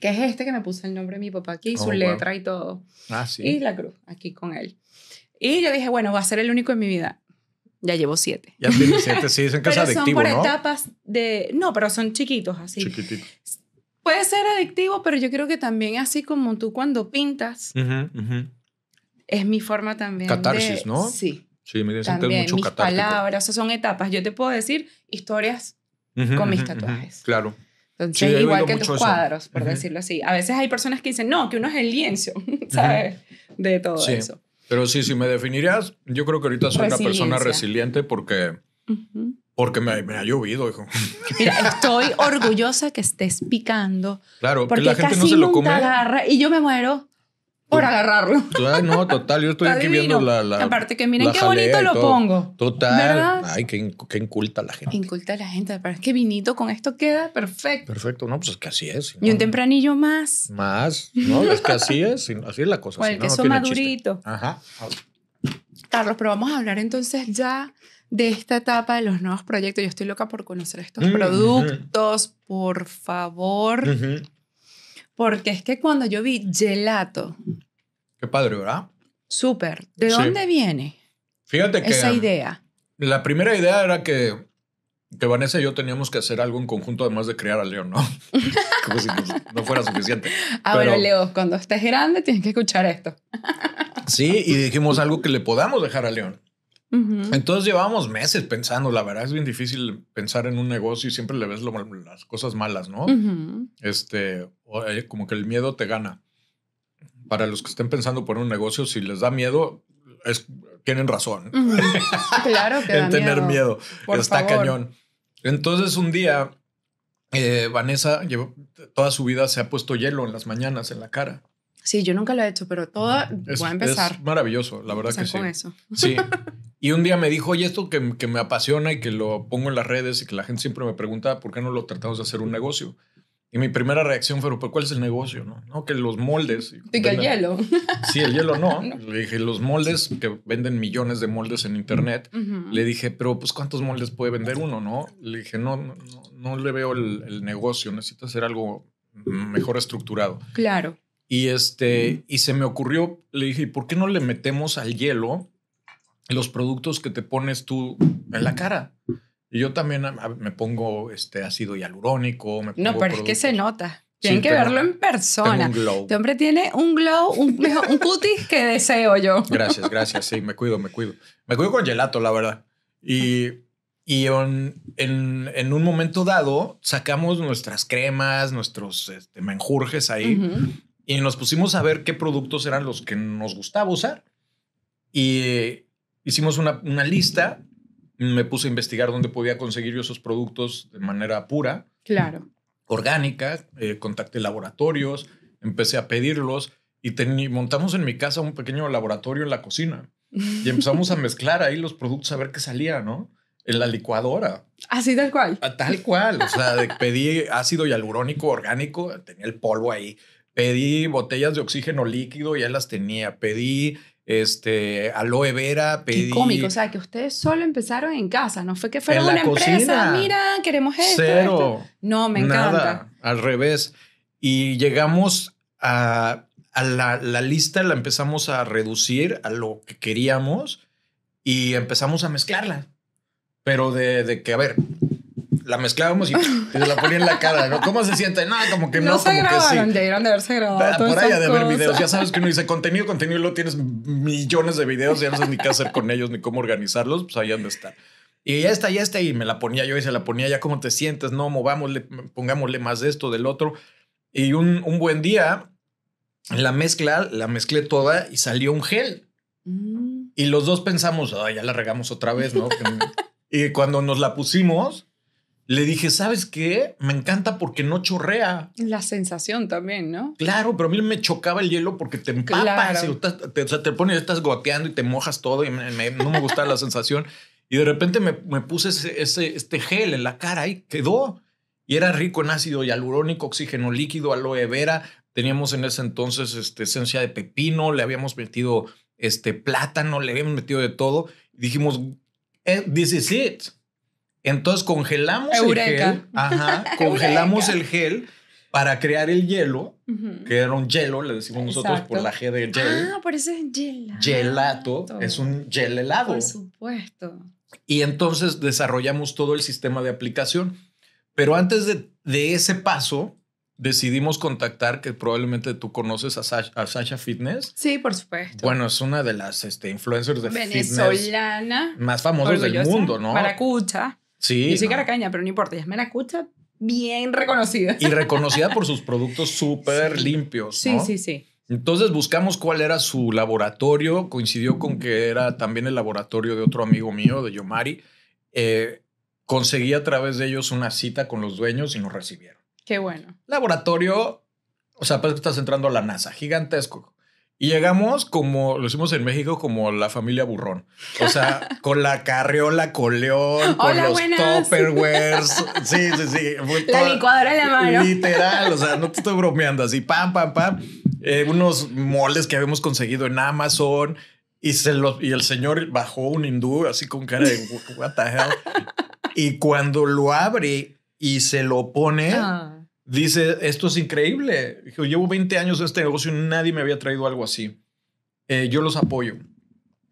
que es este que me puse el nombre de mi papá aquí, Oh, su wow. letra y todo. Ah, sí. Y la cruz aquí con él. Y yo dije, bueno, va a ser el único en mi vida. Ya llevo siete. Ya tienes siete, sí, dicen que Pero es son por ¿no? etapas de... No, pero son chiquitos así. Chiquitito. Puede ser adictivo, pero yo creo que también así como tú cuando pintas, Ujú, ujú. es mi forma también Catarsis, de... ¿no? Sí, Sí, me dicen que es también mucho mis catártico. palabras, o sea, son etapas. Yo te puedo decir historias, Ujú, con mis tatuajes. Claro. entonces, Sí, igual que tus eso. cuadros, por decirlo así. A veces hay personas que dicen, no, que uno es el lienzo, ¿sabes? De todo Sí. eso. Pero sí, si me definirías, yo creo que ahorita soy una persona resiliente porque, porque me, me ha llovido, hijo. Mira, estoy orgullosa que estés picando, Claro, que porque la gente casi no se lo come. agarra y yo me muero por agarrarlo. Ay, no, total, yo estoy Está aquí divino. viendo la, la- Aparte que miren la qué jalea bonito y lo todo. pongo. Total. ¿Verdad? Ay, qué, in- qué inculta la gente. Inculta a la gente, pero es que vinito con esto queda perfecto. Perfecto, no, pues es que así es. Y un ¿no? tempranillo más. Más, ¿no? Es que así es, así es la cosa. Si el no, no queso tiene chiste. madurito. Ajá. Carlos, pero vamos a hablar entonces ya de esta etapa de los nuevos proyectos. Yo estoy loca por conocer estos Mm, productos, por favor. Ujú. Porque es que cuando yo vi gelato, Qué padre, ¿verdad? súper, ¿de Sí. dónde viene Fíjate que esa idea? la primera idea era que, que Vanessa y yo teníamos que hacer algo en conjunto además de criar a León, ¿no? Como si no fuera suficiente. Ah, Pero- bueno, Leo, cuando estés grande tienes que escuchar esto. Sí, y dijimos algo que le podamos dejar a León. Ujú. Entonces llevábamos meses pensando, la verdad es bien difícil pensar en un negocio y siempre le ves lo las cosas malas, ¿no? Ujú. Este, o, eh, como que el miedo te gana. Para los que estén pensando por un negocio, si les da miedo, es, tienen razón Ujú. Claro que en tener miedo. Por Está favor. cañón. Entonces un día, eh, Vanessa llevó, toda su vida se ha puesto hielo en las mañanas en la cara. Sí, yo nunca lo he hecho, pero toda... Es, voy a empezar. es maravilloso, la verdad que sí. con eso. Sí. Y un día me dijo, oye, esto que, que me apasiona y que lo pongo en las redes y que la gente siempre me pregunta, ¿por qué no lo tratamos de hacer un negocio? Y mi primera reacción fue, ¿pero cuál es el negocio? No, no que los moldes. Y que el hielo. Sí, el hielo no. No. Le dije, los moldes, que venden millones de moldes en internet. Le dije, pero pues ¿cuántos moldes puede vender uno? No, le dije, no, no, no, no le veo el, el negocio, necesito hacer algo mejor estructurado. Claro. Y este, y se me ocurrió, le dije, ¿por qué no le metemos al hielo los productos que te pones tú en la cara? Y yo también me pongo este ácido hialurónico. Me no, pero es que se nota. Tienen que verlo en persona. Este hombre tiene un glow, un, un cutis que deseo yo. Gracias, gracias. Sí, me cuido, me cuido. Me cuido con gelato, la verdad. Y, y en, en, un momento dado sacamos nuestras cremas, nuestros este, menjurjes ahí y nos pusimos a ver qué productos eran los que nos gustaba usar. Y hicimos una, una lista. Me puse a investigar dónde podía conseguir yo esos productos de manera pura. Claro. Orgánica. Eh, contacté laboratorios, empecé a pedirlos y montamos en mi casa un pequeño laboratorio en la cocina. Y empezamos a mezclar ahí los productos a ver qué salía, ¿no? En la licuadora. Así tal cual. tal cual. O sea, pedí ácido hialurónico orgánico, tenía el polvo ahí Pedí botellas de oxígeno líquido, ya las tenía. Pedí este, aloe vera, pedí... Qué cómico, o sea, que ustedes solo empezaron en casa, no fue que fueron una empresa, mira, queremos esto. Cero. No, me encanta. Nada, al revés. Y llegamos a, a la, la, lista, la empezamos a reducir a lo que queríamos y empezamos a mezclarla. Pero de, de que, a ver, la mezclábamos y, se la ponía en la cara, ¿no? ¿Cómo se siente? No, como que no, no se como grabaron, que sí. debieron de haberse grabado. por ahí de ver videos. Ya sabes que uno dice contenido, contenido, y luego tienes millones de videos, ya no sabes ni qué hacer con ellos ni cómo organizarlos, pues ahí han de estar. Y ya está, ya está, y me la ponía yo y se la ponía, ya cómo te sientes, no, movámosle, pongámosle más de esto, del otro. Y un, un buen día, la mezcla, la mezclé toda y salió un gel. Mm. Y los dos pensamos, ya la regamos otra vez, ¿no? y cuando nos la pusimos, le dije, ¿sabes qué? Me encanta porque no chorrea. La sensación también, ¿no? Claro, pero a mí me chocaba el hielo porque te empapas, te, o sea, te pones, estás goteando y te mojas todo y no me gustaba la sensación. Y de repente me, puse ese, este gel en la cara y quedó. Y era rico en ácido hialurónico, oxígeno líquido, aloe vera. Teníamos en ese entonces este, esencia de pepino, le habíamos metido este, plátano, le habíamos metido de todo. Y dijimos, eh, this is it. Entonces congelamos el gel. Ajá, congelamos el gel para crear el hielo, que era un hielo, le decimos nosotros por la G de gel. Ah, por eso es gelato. Gelato es un gel helado. Por supuesto. Y entonces desarrollamos todo el sistema de aplicación. Pero antes de, de ese paso, decidimos contactar, que probablemente tú conoces a Sasha, Fitness. Sí, por supuesto. Bueno, es una de las este, influencers de Venezolana. más famosas del mundo, ¿no? Maracucha. Sí. Yo soy caracaña, pero no importa, ya me la escucha bien reconocida. Y reconocida por sus productos súper limpios. Sí, sí, sí. Entonces buscamos cuál era su laboratorio. Coincidió con que era también el laboratorio de otro amigo mío, de Yomari. Eh, conseguí a través de ellos una cita con los dueños y nos recibieron. Qué bueno. Laboratorio, o sea, pues estás entrando a la NASA, gigantesco. Y llegamos como, lo hicimos en México, como la familia burrón. O sea, con la carriola, con león, con los topperwares. Sí, sí, sí. la licuadora en la mano. Literal, o sea, no te estoy bromeando así, pam, pam, pam. Eh, unos moles que habíamos conseguido en Amazon. Y, se los, y el señor bajó un hindú así con cara de what the hell. Y cuando lo abre y se lo pone, ah dice, esto es increíble. Dijo, llevo 20 años en este negocio y nadie me había traído algo así. Eh, yo los apoyo.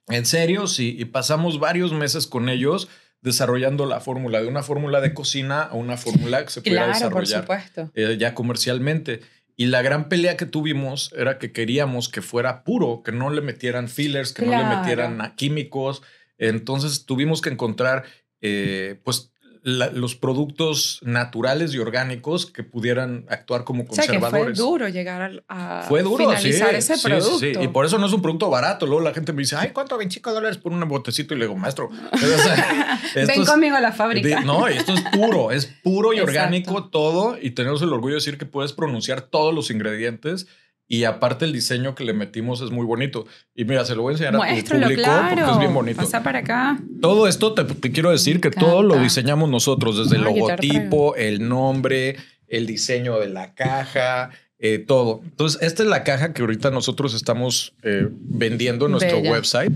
En serio, sí. Y pasamos varios meses con ellos desarrollando la fórmula, de una fórmula de cocina a una fórmula que se pudiera desarrollar eh, ya comercialmente. Y la gran pelea que tuvimos era que queríamos que fuera puro, que no le metieran fillers, que no le metieran químicos. Entonces tuvimos que encontrar, eh, pues, los productos naturales y orgánicos que pudieran actuar como conservadores. O fue duro llegar a, fue duro, finalizar ese producto. Sí, y por eso no es un producto barato. Luego la gente me dice, ay, ¿cuánto? 25 dólares por un botecito. Y le digo, maestro, ven conmigo a la fábrica. no, esto es puro, es puro y orgánico todo. Y tenemos el orgullo de decir que puedes pronunciar todos los ingredientes y aparte el diseño que le metimos es muy bonito. Y mira, se lo voy a enseñar a tu público porque es bien bonito. Pasa para acá. Todo esto te, quiero decir que todo lo diseñamos nosotros, desde el logotipo, el nombre, el diseño de la caja, eh, todo. Entonces, esta es la caja que ahorita nosotros estamos eh, vendiendo en nuestro website.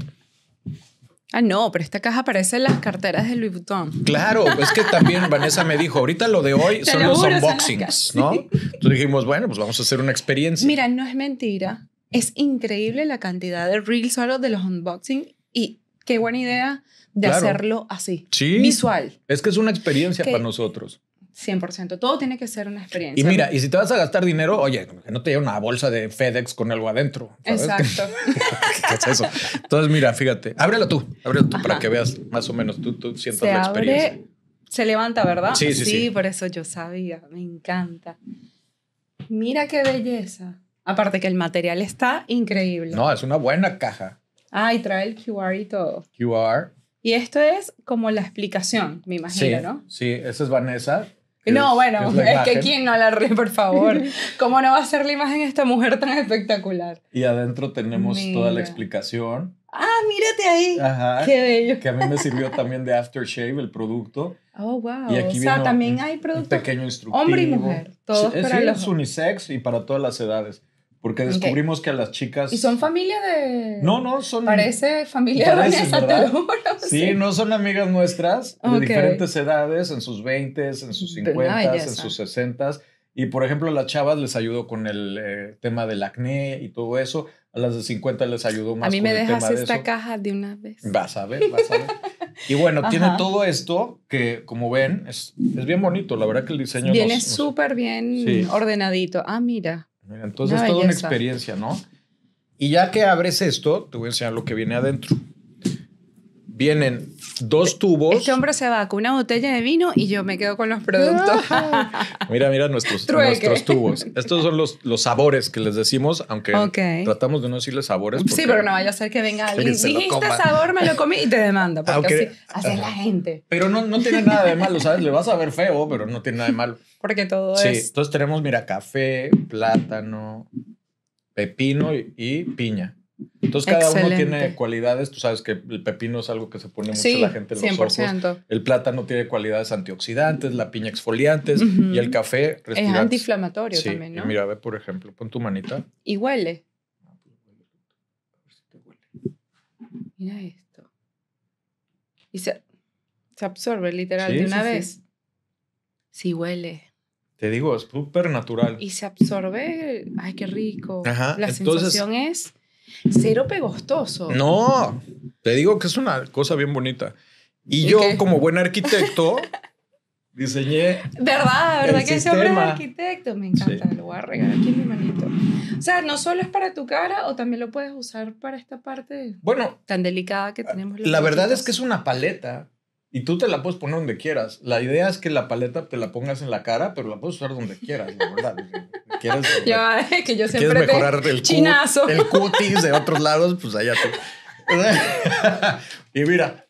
Ah, no, pero esta caja parece en las carteras de Louis Vuitton. Claro, es que también Vanessa me dijo, ahorita lo de hoy son lo los juro, unboxings, ¿no? Entonces dijimos, bueno, pues vamos a hacer una experiencia. Mira, no es mentira. Es increíble la cantidad de reels solo de los unboxing y qué buena idea de Claro. hacerlo así. Sí. Visual. Es que es una experiencia Que- para nosotros. 100%. Todo tiene que ser una experiencia. Y mira, y si te vas a gastar dinero, oye, que no te lleve una bolsa de FedEx con algo adentro. ¿sabes? Exacto. ¿Qué es eso? Entonces, mira, fíjate, ábrelo tú, ábrelo tú para que veas más o menos, tú, tú sientas Se la experiencia. abre, se levanta, ¿verdad? Sí, sí, sí. por eso yo sabía. Me encanta. Mira qué belleza. Aparte que el material está increíble. No, es una buena caja. Ah, y trae el QR y todo. QR. Y esto es como la explicación, me imagino, Sí, ¿no? sí, esa es Vanessa. No, bueno, es que quién no la ríe, por favor. ¿Cómo no va a ser la imagen de esta mujer tan espectacular? Y adentro tenemos toda la Mira. explicación. Ah, mírate ahí. Ajá. Qué bello. Que a mí me sirvió también de aftershave el producto. Oh, wow. Y aquí o sea, también un- hay Un productos. pequeño instructivo. hombre y mujer, todos Sí, para sí, los- es unisex y para todas las edades. Porque descubrimos que a las chicas... Y son familia de. No, no, son... Parece familia de Parece, Vanessa, te ¿verdad? lo juro. Sí, no son amigas nuestras de diferentes edades, en sus 20, en sus Una 50, en sus 60. Y por ejemplo, a las chavas les ayudó con el eh, tema del acné y todo eso. A las de 50 les ayudó más A mí con me el dejas tema esta caja de una vez. Vas a ver, vas a ver. Y bueno, tiene Ajá. todo esto que, como ven, es, es bien bonito. La verdad que el diseño Viene súper bien Sí. ordenadito. Ah, mira. Mira, entonces Una toda una experiencia, ¿no? Y ya que abres esto, te voy a enseñar lo que viene adentro. Vienen dos tubos. Este hombre se va con una botella de vino y yo me quedo con los productos. Mira, mira nuestros, nuestros tubos. Estos son los, los sabores que les decimos, aunque Ok. tratamos de no decirles sabores. Sí, pero no vaya a ser que venga alguien. Dijiste sabor, me lo comí y te demanda. Porque Aunque- así, así es la gente. Pero no, no tiene nada de malo, ¿sabes? Le vas a ver feo, pero no tiene nada de malo. Porque todo Sí, es. entonces tenemos, mira, café, plátano, pepino y, y piña. Entonces cada uno tiene cualidades. Tú sabes que el pepino es algo que se pone mucho Sí, la gente en los ojos. 100%. El plátano tiene cualidades antioxidantes, la piña exfoliantes Ujú. y el café Es antiinflamatorio Sí, también, y ¿no? mira, ve por ejemplo, pon tu manita. Y huele. Mira esto. Y se, se absorbe literal Sí, de una vez. Sí huele. Te digo, es súper natural. Y se absorbe. Ay, qué rico. Ajá, La entonces- sensación es cero pegostoso. No, te digo que es una cosa bien bonita. Y ¿Y yo, qué? como buen arquitecto, diseñé. ¿Verdad? ¿Verdad que ese hombre es arquitecto? Me encanta. Sí. Lo voy a regalar aquí en mi manito. O sea, no solo es para tu cara o también lo puedes usar para esta parte Bueno, tan delicada que tenemos. la verdad es que es una paleta y tú te la puedes poner donde quieras. La idea es que la paleta te la pongas en la cara, pero la puedes usar donde quieras, la verdad. Si ¿Quieres, Ya, es que yo quieres siempre te- mejorar el, cut- chinazo. el cutis de otros lados, pues allá tú. y mira,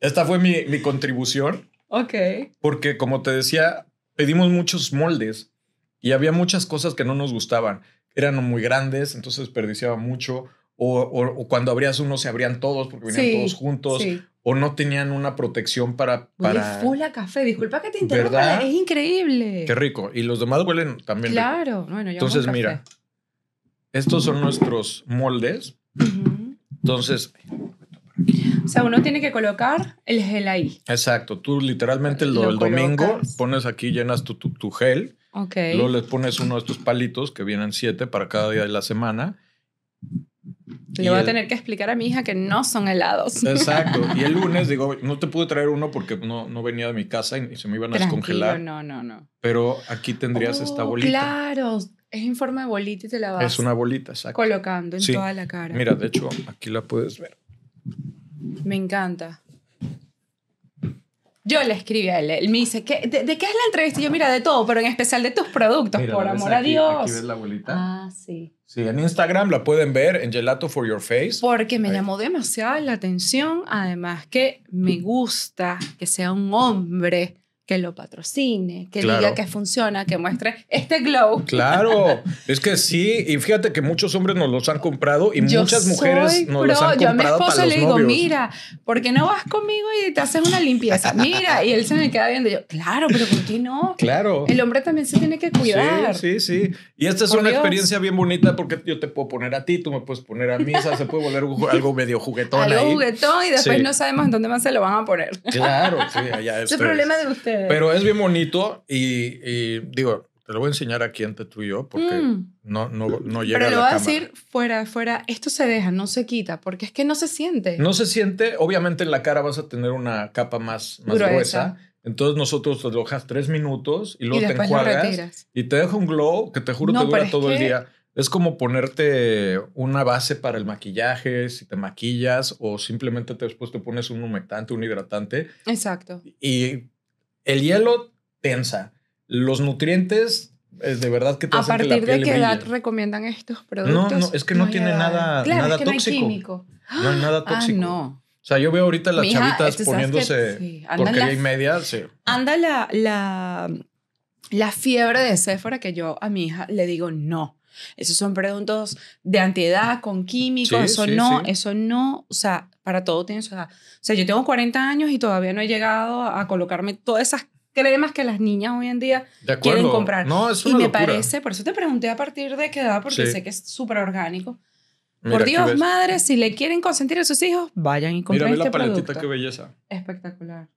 esta fue mi, mi contribución. Ok. porque como te decía, pedimos muchos moldes y había muchas cosas que no nos gustaban. Eran muy grandes, entonces desperdiciaba mucho. O, o- o cuando abrías uno se abrían todos porque venían Sí, todos juntos. Sí. O no tenían una protección para... Para... full a café. Disculpa que te interrumpa. ¿Verdad? Es increíble. Qué rico. Y los demás huelen también rico. Claro. Bueno, yo amo Entonces, mira, estos son nuestros moldes. Ujú. Entonces, O sea, uno tiene que colocar el gel ahí. exacto, tú literalmente el, Lo el domingo colocas. pones aquí, llenas tu, tu, tu gel, Ok. luego les pones uno de estos palitos que vienen siete para cada día de la semana. Le voy a el- tener que explicar a mi hija que no son helados. Exacto. Y el lunes digo, no te pude traer uno porque no, no venía de mi casa y, se me iban a Tranquilo, descongelar. no, no, no. Pero aquí tendrías esta Oh, bolita. Claro, es en forma de bolita y te la vas Es una bolita, exacto. colocando en Sí. toda la cara. Mira, de hecho, aquí la puedes ver. Me encanta. Yo le escribí a él, él me dice, ¿qué, de, de qué es la entrevista? Y yo, mira, de todo, pero en especial de tus productos, Mira, por ¿la ves amor a aquí? Dios. Aquí ves la bolita. Ah, sí. Sí, en Instagram la pueden ver en Gelato for Your Face. Porque me Ahí. llamó demasiado la atención, además que me gusta que sea un hombre que lo patrocine, que Claro. diga que funciona, que muestre este glow. Claro, es que sí, y fíjate que muchos hombres nos los han comprado y Yo muchas mujeres nos los han Yo a mi comprado para esposo le digo, novios. mira, ¿por qué no vas conmigo y te haces una limpieza? Mira, y él se me queda viendo. Yo, claro, pero ¿por qué no? Claro. El hombre también se tiene que cuidar. Sí, sí, sí. Y esta es Por una Dios. experiencia bien bonita porque yo te puedo poner a ti, tú me puedes poner a mí, se puede volver algo medio juguetón Algo ahí. juguetón y después Sí. no sabemos en dónde más se lo van a poner. Claro, sí, allá Es el problema de Pero es bien bonito y, y digo, te lo voy a enseñar aquí entre tú y yo porque Mm. no, no, no llega Pero a la voy a decir fuera, fuera, esto se deja, no se quita, porque es que no se siente. No se siente, obviamente en la cara vas a tener una capa más, más Gruesa. gruesa. Entonces nosotros te lo dejas tres minutos y y luego te después lo enjuagas y te deja un glow que te juro No, te dura todo el que- día. Es como ponerte una base para el maquillaje, si te maquillas o simplemente te- después te pones un humectante, un hidratante Exacto. y el hielo tensa. Los nutrientes es de verdad que te ¿A hacen que la partir de piel qué edad brille. recomiendan estos No, productos? no, es que no hay tiene edad. nada- Claro, nada es que tóxico. No hay químico. No hay nada Ah, tóxico. no. O sea, yo veo ahorita las Mija, chavitas este, ¿sabes poniéndose qué? Sí, porquería la- y media, sí. Anda la, la, la fiebre de Sephora que yo a mi hija le digo no. Esos son productos de antiedad con químicos, Sí, eso sí, no, eso no, o sea, para todo tiene su edad. O sea, yo tengo 40 años y todavía no he llegado a colocarme todas esas cremas que las niñas hoy en día quieren comprar. No, es y una me locura. parece, por eso te pregunté a partir de qué edad, porque Sí. sé que es súper orgánico. Mira, por Dios, madre, si le quieren consentir a sus hijos, vayan y compren ve este la paletita, qué belleza. Espectacular.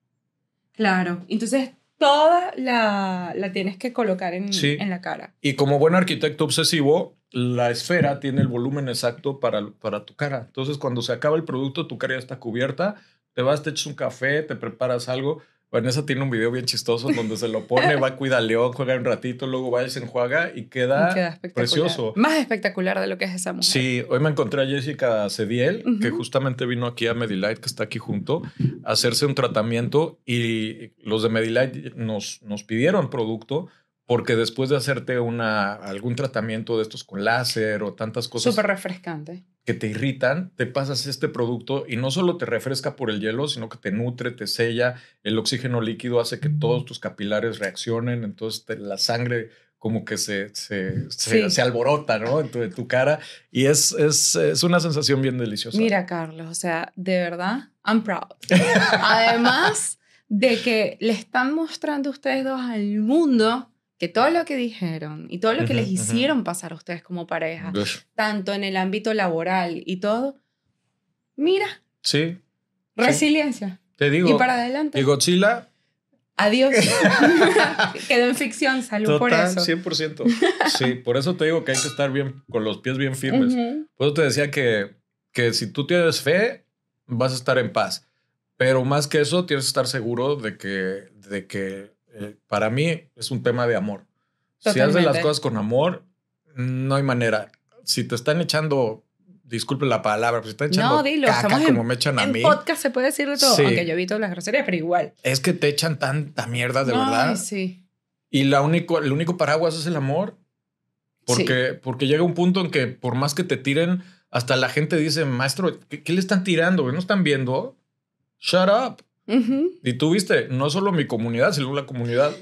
Claro. Entonces, toda la, la tienes que colocar en, Sí. en la cara. Y como buen arquitecto obsesivo, la esfera tiene el volumen exacto para, para tu cara. Entonces, cuando se acaba el producto, tu cara ya está cubierta. Te vas, te echas un café, te preparas algo. Vanessa tiene un video bien chistoso donde se lo pone, va, cuida al león, juega un ratito, luego va y se enjuaga y queda, precioso. Más espectacular de lo que es esa mujer. Sí, hoy me encontré a Jessica Cediel, que justamente vino aquí a Medilight, que está aquí junto, a hacerse un tratamiento y los de Medilight nos, nos pidieron producto porque después de hacerte una, algún tratamiento de estos con láser o tantas cosas Súper refrescante. que te irritan, te pasas este producto y no solo te refresca por el hielo, sino que te nutre, te sella, el oxígeno líquido hace que todos tus capilares reaccionen, entonces te- la sangre como que se, se, se, Sí. se alborota, ¿no? En tu, en tu cara y es, es, es una sensación bien deliciosa. Mira, Carlos, o sea, de verdad, I'm proud. Además de que le están mostrando ustedes dos al mundo que todo lo que dijeron y todo lo que les hicieron pasar a ustedes como pareja, Uf, tanto en el ámbito laboral y todo, mira, Sí, resiliencia. te digo. y para adelante. Y Godzilla, Adiós. Quedó en ficción, salud por total, eso. 100%. Sí, por eso te digo que hay que estar bien, con los pies bien firmes. Ujú. Por eso te decía que, que si tú tienes fe, vas a estar en paz. Pero más que eso, tienes que estar seguro de que, de que eh, para mí es un tema de amor. Si haces las Totalmente. cosas con amor, no hay manera. Si te están echando, disculpe la palabra, pero si te están echando No, dilo, caca como en- me echan a En mí, podcast se puede decir de todo, Sí. aunque yo evito las groserías, pero igual. es que te echan tanta mierda de Ay, verdad. sí. Y la único, el único paraguas es el amor. Porque, porque llega un punto en que por más que te tiren, hasta la gente dice, maestro, ¿qué, qué le están tirando? ¿No están viendo? Shut up. Y tú viste, no solo mi comunidad, sino la comunidad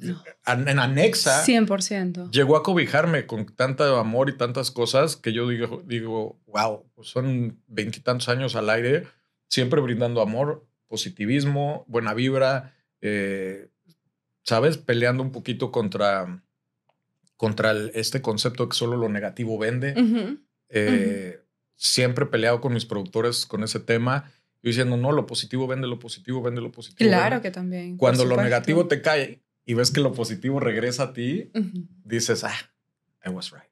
No. an- en anexa 100%. llegó a cobijarme con tanto amor y tantas cosas que yo digo, digo wow, pues son veintitantos años al aire, siempre brindando amor, positivismo, buena vibra, eh, ¿sabes? Peleando un poquito contra, contra el- este concepto que solo lo negativo vende. Eh, Siempre he peleado con mis productores con ese tema, y diciendo, no, lo positivo vende, lo positivo vende, lo positivo. Claro vende". que también. Cuando lo negativo te cae y ves que lo positivo regresa a ti, Ujú. dices, ah, I was right.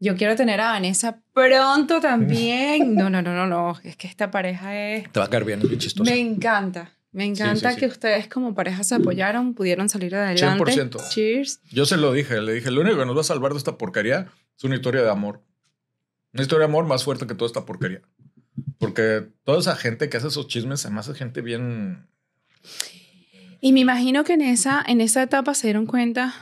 Yo quiero tener a Vanessa pronto también. No, no, no, no, no. Es que esta pareja es. Te va a caer bien, es bien chistoso. Me encanta. Me encanta sí, sí. que ustedes como pareja se apoyaron, pudieron salir adelante. 100%. Cheers. Yo se lo dije, le dije, lo único que nos va a salvar de esta porquería es una historia de amor. Una historia de amor más fuerte que toda esta porquería. Porque toda esa gente que hace esos chismes, además es gente bien... Y me imagino que en esa, en esa etapa se dieron cuenta,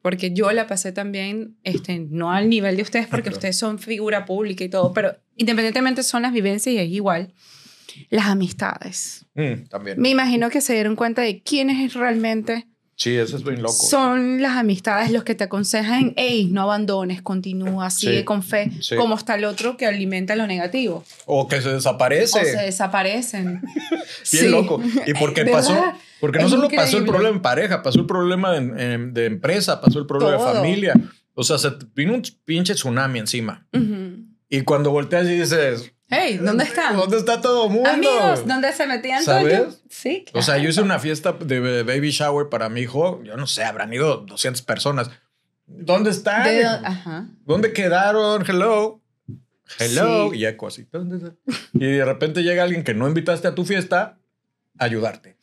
porque yo la pasé también, este, no al nivel de ustedes, porque claro. ustedes son figura pública y todo, pero independientemente son las vivencias y es igual. Las amistades. Mm, también. Me imagino que se dieron cuenta de quiénes realmente Sí, eso es bien loco. son las amistades los que te aconsejan, hey, no abandones, continúa, sigue Sí, con fe, sí. como está el otro que alimenta lo negativo. O que se desaparece. O se desaparecen. Bien Sí. loco. Y porque ¿Verdad? pasó, porque no Es solo pasó el increíble. problema en pareja, pasó el problema en- en- de empresa, pasó el problema Todo. de familia. O sea, se vino un pinche tsunami encima. Ujú. Y cuando volteas y dices, Hey, ¿dónde están? ¿Dónde está todo mundo? Amigos, ¿dónde se metían ¿Sabes? todos? Sí, O sea, claro. yo hice una fiesta de baby shower para mi hijo. Yo no sé, habrán ido 200 personas. ¿Dónde están? De- Ajá. ¿Dónde quedaron? Hello. Hello. Sí. Y eco así. Y de repente llega alguien que no invitaste a tu fiesta a ayudarte.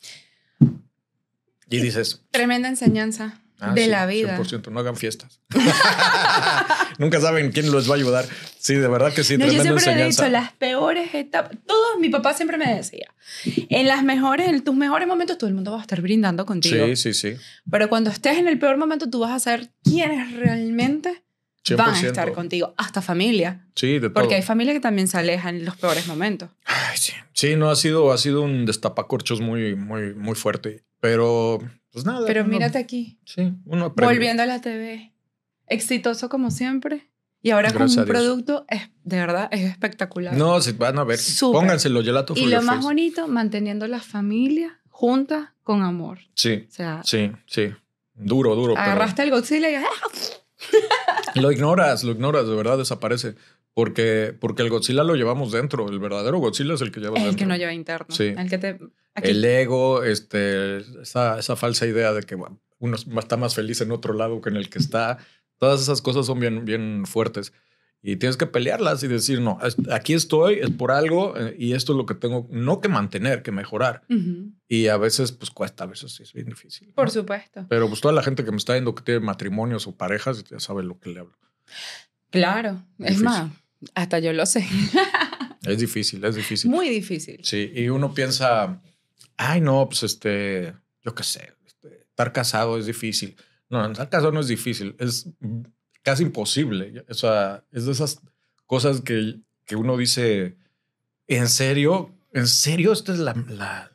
Y dices, Tremenda enseñanza ah, de sí, la vida. 100%, no hagan fiestas. Nunca saben quién los va a ayudar. Sí, de verdad que sí, No, yo siempre he dicho las peores etapas. Todos, mi papá siempre me decía, en las mejores, en tus mejores momentos, todo el mundo va a estar brindando contigo. Sí, sí, sí. Pero cuando estés en el peor momento, tú vas a saber quiénes realmente 100%. van a estar contigo, hasta familia. Sí, de todo. Porque hay familia que también se alejan en los peores momentos. Ay, sí. Sí, no, ha sido, ha sido un destapacorchos muy, muy, muy fuerte. Pero, pues nada. Pero uno- mírate aquí, Sí, uno aprende. volviendo a la TV, exitoso como siempre. Y ahora con Gracias un a Dios. producto, es, de verdad, es espectacular. No, si van a ver, Súper. pónganselo gelato y lo más face. bonito, manteniendo la familia junta con amor. Sí, O sea, sí, sí. Duro, duro. pero agarraste el Godzilla y ¡ah! Lo ignoras, lo ignoras, de verdad desaparece. Porque, porque el Godzilla lo llevamos dentro. El verdadero Godzilla es el que llevas es el dentro. que no lleva interno. Sí. El que te. aquí. El ego, este, esa, esa falsa idea de que bueno, uno está más feliz en otro lado que en el que está. Todas esas cosas son bien, bien fuertes. Y tienes que pelearlas y decir, no, aquí estoy, es por algo eh, y esto es lo que tengo, no que mantener, que mejorar. Y a veces, pues cuesta, a veces sí es bien difícil. Por supuesto. Pero pues toda la gente que me está viendo que tiene matrimonios o parejas, ya sabe lo que le hablo. Claro. Es más, hasta yo lo sé. Es difícil, es difícil. Muy difícil. Sí, y uno piensa, ay, no, pues este, yo qué sé, este, estar casado es difícil. No, estar casado no es difícil, es casi imposible. O sea, es de esas cosas que, que uno dice, ¿en serio? ¿En serio esta es la,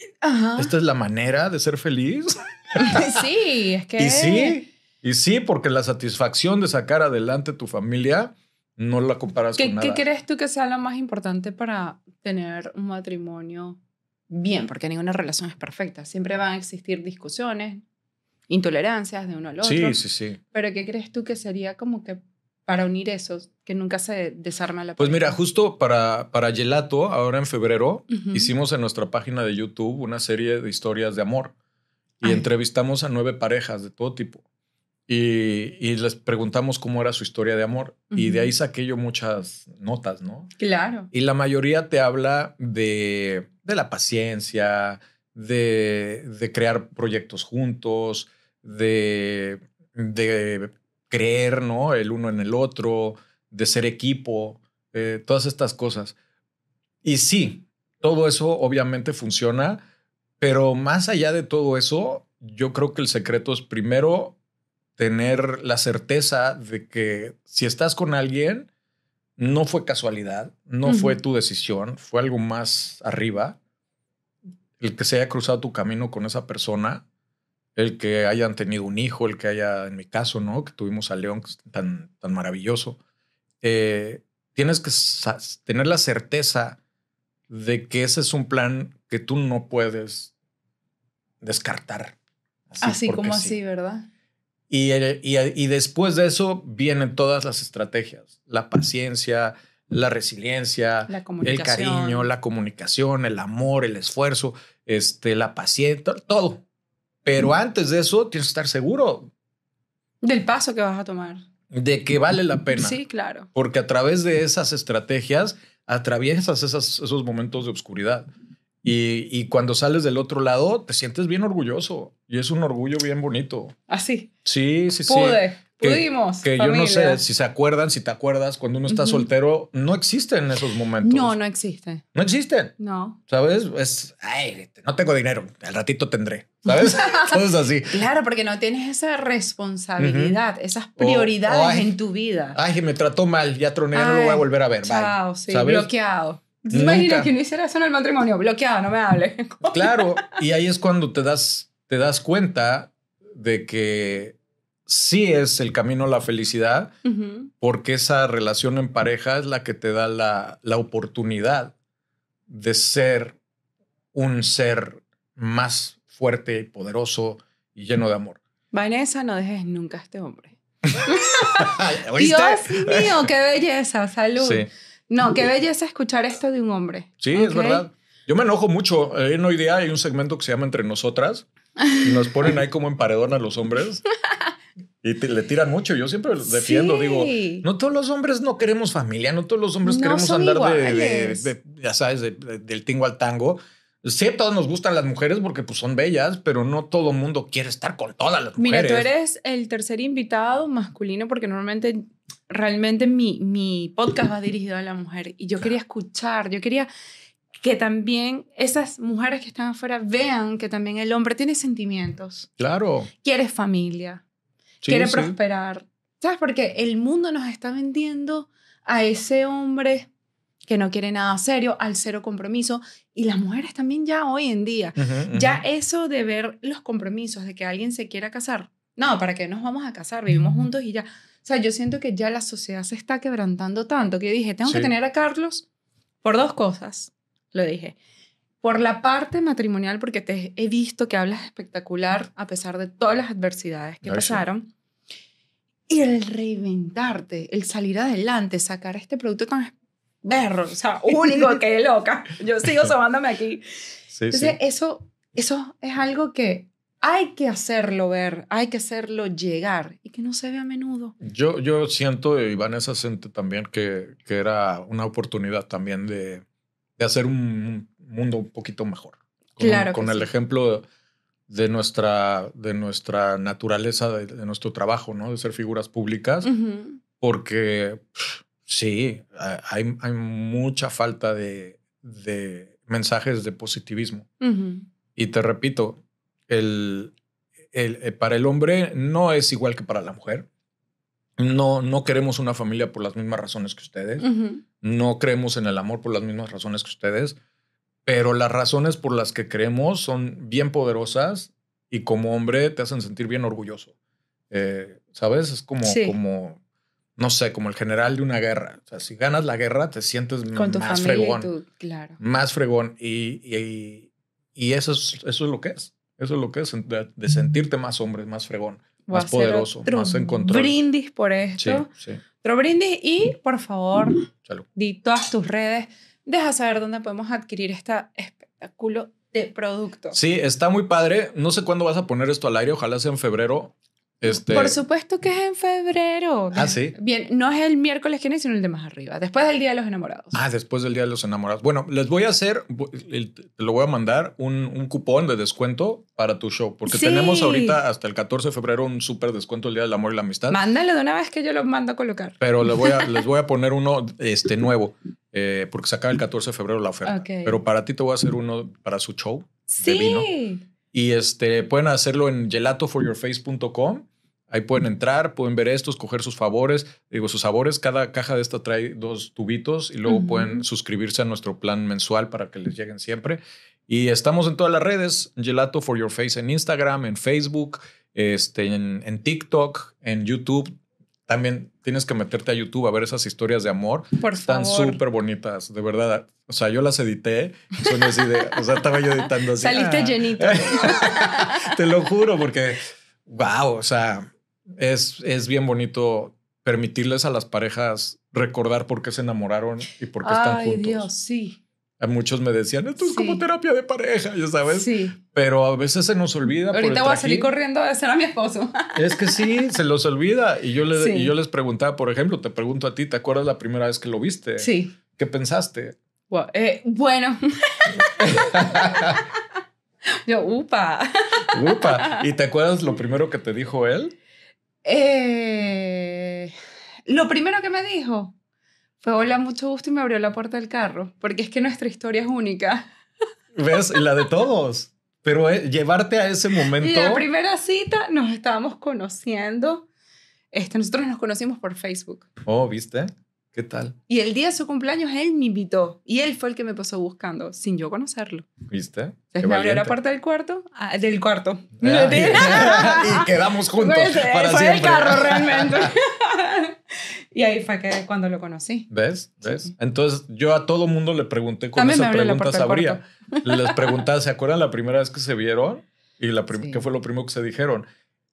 esta es la manera de ser feliz? sí, es que. Y sí, y sí, porque la satisfacción de sacar adelante tu familia no la comparas ¿Qué, con qué nada. crees tú que sea lo más importante para tener un matrimonio bien? Porque ninguna relación es perfecta. Siempre van a existir discusiones, intolerancias de uno al otro. Sí, sí, sí. Pero ¿qué crees tú que sería como que para unir esos, que nunca se desarma la Pues mira, pareja? justo para, para Gelato, ahora en febrero, Ujú. hicimos en nuestra página de YouTube una serie de historias de amor y Ay. entrevistamos a nueve parejas de todo tipo. Y, y les preguntamos cómo era su historia de amor. Y de ahí saqué yo muchas notas, ¿no? Claro. Y la mayoría te habla de, de la paciencia, de, de crear proyectos juntos, de, de creer, ¿no? El uno en el otro, de ser equipo, eh, todas estas cosas. Y sí, todo eso obviamente funciona, pero más allá de todo eso, yo creo que el secreto es primero tener la certeza de que si estás con alguien, no fue casualidad, no fue tu decisión, fue algo más arriba. El que se haya cruzado tu camino con esa persona, el que hayan tenido un hijo, el que haya, en mi caso, ¿no? Que tuvimos a León, que es tan, tan maravilloso. Eh, tienes que tener la certeza de que ese es un plan que tú no puedes descartar. Así, como sí. así, ¿verdad? Y, eh, y, y después de eso vienen todas las estrategias, la paciencia, la resiliencia, La el cariño, la comunicación, el amor, el esfuerzo, este, la paciencia, todo. Pero Ujú. antes de eso tienes que estar seguro Del paso que vas a tomar. de que vale la pena. Sí, claro. Porque a través de esas estrategias atraviesas esas- esos momentos de oscuridad. Y, y cuando sales del otro lado, te sientes bien orgulloso. Y es un orgullo bien bonito. Así. Sí, sí, sí. Pude. Que- Pudimos. Que yo no familia. sé si se acuerdan, si te acuerdas, cuando uno está Ujú. soltero, no existen esos momentos. No, no existe. No existen. No. ¿Sabes? Es, ay, no tengo dinero, al ratito tendré. ¿Sabes? Todo así. Claro, porque no tienes esa responsabilidad, esas O- prioridades o, ay, en tu vida. Ay, me trató mal, ya troné, no lo voy a volver a ver. bye. Chao, sí, ¿Sabes? bloqueado. ¿Te imaginas que no hiciera eso en el matrimonio? Bloqueado, no me hable. Claro, y ahí es cuando te das, te das cuenta de que sí es el camino a la felicidad, porque esa relación en pareja es la que te da la, la oportunidad de ser un ser más fuerte y poderoso y lleno de amor. Vanessa, no dejes nunca a este hombre. Dios mío, qué belleza, salud. No, qué belleza escuchar esto de un hombre. Sí, es verdad. Yo me enojo mucho. En hoy día hay un segmento que se llama Entre Nosotras y nos ponen ahí como en paredón a los hombres. Y le tiran mucho. Yo siempre defiendo, digo, no todos los hombres no queremos familia, no todos los hombres queremos andar de, ya sabes, del tingo al tango. Sí, a todos nos gustan las mujeres porque pues, son bellas, pero no todo el mundo quiere estar con todas las mujeres. Mira, tú eres el tercer invitado masculino porque normalmente, realmente mi, mi podcast va dirigido a la mujer y yo quería escuchar, yo quería que también esas mujeres que están afuera vean que también el hombre tiene sentimientos. Claro. Quiere familia, quiere prosperar. ¿Sabes? Porque el mundo nos está vendiendo a ese hombre que no quiere nada serio, al cero compromiso. Y las mujeres también ya hoy en día, ya eso de ver los compromisos, de que alguien se quiera casar. No, ¿para qué nos vamos a casar? Vivimos juntos y ya. O sea, yo siento que ya la sociedad se está quebrantando tanto que dije, tengo que tener a Carlos por dos cosas. Lo dije. Por la parte matrimonial, porque te he visto que hablas espectacular a pesar de todas las adversidades que pasaron. Y el reinventarte, el salir adelante, sacar este producto tan berro, o sea, único que loca. Yo sigo sobándome aquí. Sí, Entonces, Eso, eso es algo que hay que hacerlo ver, hay que hacerlo llegar y que no se ve a menudo. Yo, yo siento, y Vanessa siente también, que, que era una oportunidad también de, de hacer un mundo un poquito mejor. Con, claro. Con el ejemplo de nuestra, de nuestra naturaleza, de, nuestro trabajo, ¿no? De ser figuras públicas. Porque Sí, hay, hay mucha falta de, de, mensajes de positivismo. Y te repito, el, el, eh, para el hombre no es igual que para la mujer. No, no queremos una familia por las mismas razones que ustedes. No creemos en el amor por las mismas razones que ustedes. Pero las razones por las que creemos son bien poderosas y como hombre te hacen sentir bien orgulloso. Eh, ¿Sabes? Es como, como no sé, como el general de una guerra. O sea, si ganas la guerra, te sientes más fregón. claro. Más fregón. Y, y, eso, es, eso es lo que es. Eso es lo que es, de, sentirte más hombre, más fregón, más poderoso, más en control. brindis por esto. Sí, sí. Otro brindis y, por favor, di todas tus redes. Deja saber dónde podemos adquirir este espectáculo de producto. Sí, está muy padre. No sé cuándo vas a poner esto al aire. Ojalá sea en febrero. Este Por supuesto que es en febrero. Ah, sí. Bien, no es el miércoles que viene, sino el de más arriba, después del Día de los Enamorados. Ah, después del Día de los Enamorados. Bueno, les voy a hacer, te lo voy a mandar, un, un cupón de descuento para tu show, porque tenemos ahorita hasta el 14 de febrero un súper descuento el Día del Amor y la Amistad. Mándale de una vez que yo lo mando a colocar. Pero les voy a, les voy a poner uno este, nuevo, eh, porque se acaba el 14 de febrero la oferta. Pero para ti te voy a hacer uno para su show. Sí. De vino. Y este, pueden hacerlo en gelatoforyourface.com Ahí pueden entrar, pueden ver esto, escoger sus favores, digo, sus sabores. Cada caja de esta trae dos tubitos y luego pueden suscribirse a nuestro plan mensual para que les lleguen siempre. Y estamos en todas las redes, Gelato for Your Face en Instagram, en Facebook, este, en, TikTok, en YouTube. También tienes que meterte a YouTube a ver esas historias de amor. Por Están súper bonitas, de verdad. O sea, yo las edité. Son así de, o sea, estaba yo editando así. Saliste ah. llenito. Te lo juro, porque, wow, o sea, es, es bien bonito permitirles a las parejas recordar por qué se enamoraron y por qué están juntos. Ay, Dios, sí. A muchos me decían, esto es como terapia de pareja, ya sabes. Sí. Pero a veces se nos olvida. Ahorita voy a salir corriendo a hacer a mi esposo. Es que sí, se los olvida. Y yo, le, y yo les preguntaba, por ejemplo, te pregunto a ti, ¿te acuerdas la primera vez que lo viste? Sí. ¿Qué pensaste? Eh, bueno. yo, upa. Upa. ¿Y te acuerdas lo primero que te dijo él? Eh, lo primero que me dijo fue hola, mucho gusto y me abrió la puerta del carro, porque es que nuestra historia es única. ¿Ves? La de todos. Pero eh, llevarte a ese momento. Y la primera cita nos estábamos conociendo. Este, nosotros nos conocimos por Facebook. Oh, ¿viste? ¿Qué tal? Y el día de su cumpleaños él me invitó y él fue el que me pasó buscando sin yo conocerlo. ¿Viste? Entonces Qué me abrió la puerta del cuarto, ah, del cuarto. Ah, y quedamos juntos Pues, para fue siempre. el carro realmente. y ahí fue que cuando lo conocí. ¿Ves? ¿Ves? Entonces yo a todo mundo le pregunté con También esa pregunta sabría. Les preguntaba, ¿se acuerdan la primera vez que se vieron? Y la Sí. ¿qué fue lo primero que se dijeron?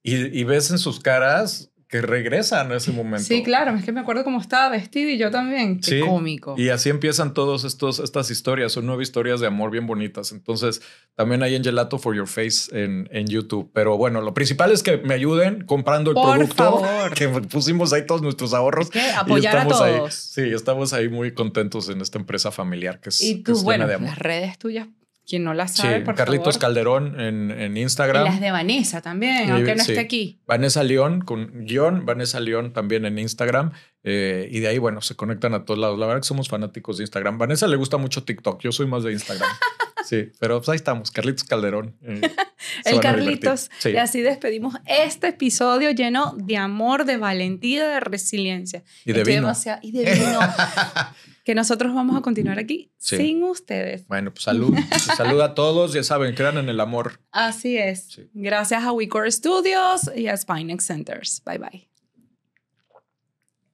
Y, y ves en sus caras que regresan a ese momento. Sí, claro, es que me acuerdo cómo estaba vestido y yo también. Qué Sí, cómico. Y así empiezan todas estas historias, son nueve historias de amor bien bonitas. Entonces, también hay en Gelato for Your Face en, en YouTube. Pero bueno, lo principal es que me ayuden comprando el Por producto favor. que pusimos ahí todos nuestros ahorros. Es que apoyar y a estamos ahí- todos. sí, estamos ahí muy contentos en esta empresa familiar que es, y que tú, es llena bueno, de amor. las redes tuyas, quien no Sí, sabe, por Carlitos favor. Calderón en, en Y Instagram. las de Vanessa también, Y- aunque no sí. esté aquí. Vanessa León con guion, Vanessa León también en Instagram. eh, y de ahí, bueno, se conectan a todos lados. La verdad que somos fanáticos de Instagram. Vanessa le gusta mucho TikTok. Yo soy más de Instagram. sí, pero pues ahí estamos. Carlitos Calderón. eh, El. Carlitos. Sí. Y así despedimos este episodio lleno de amor, de valentía, de resiliencia. Y de Estoy vino. y de vino. que nosotros vamos a continuar aquí Sí. sin ustedes. Bueno, pues salud. salud a todos. Ya saben, crean en el amor. Así es. Sí. Gracias a WeCore Studios y a Spinex Centers. Bye bye.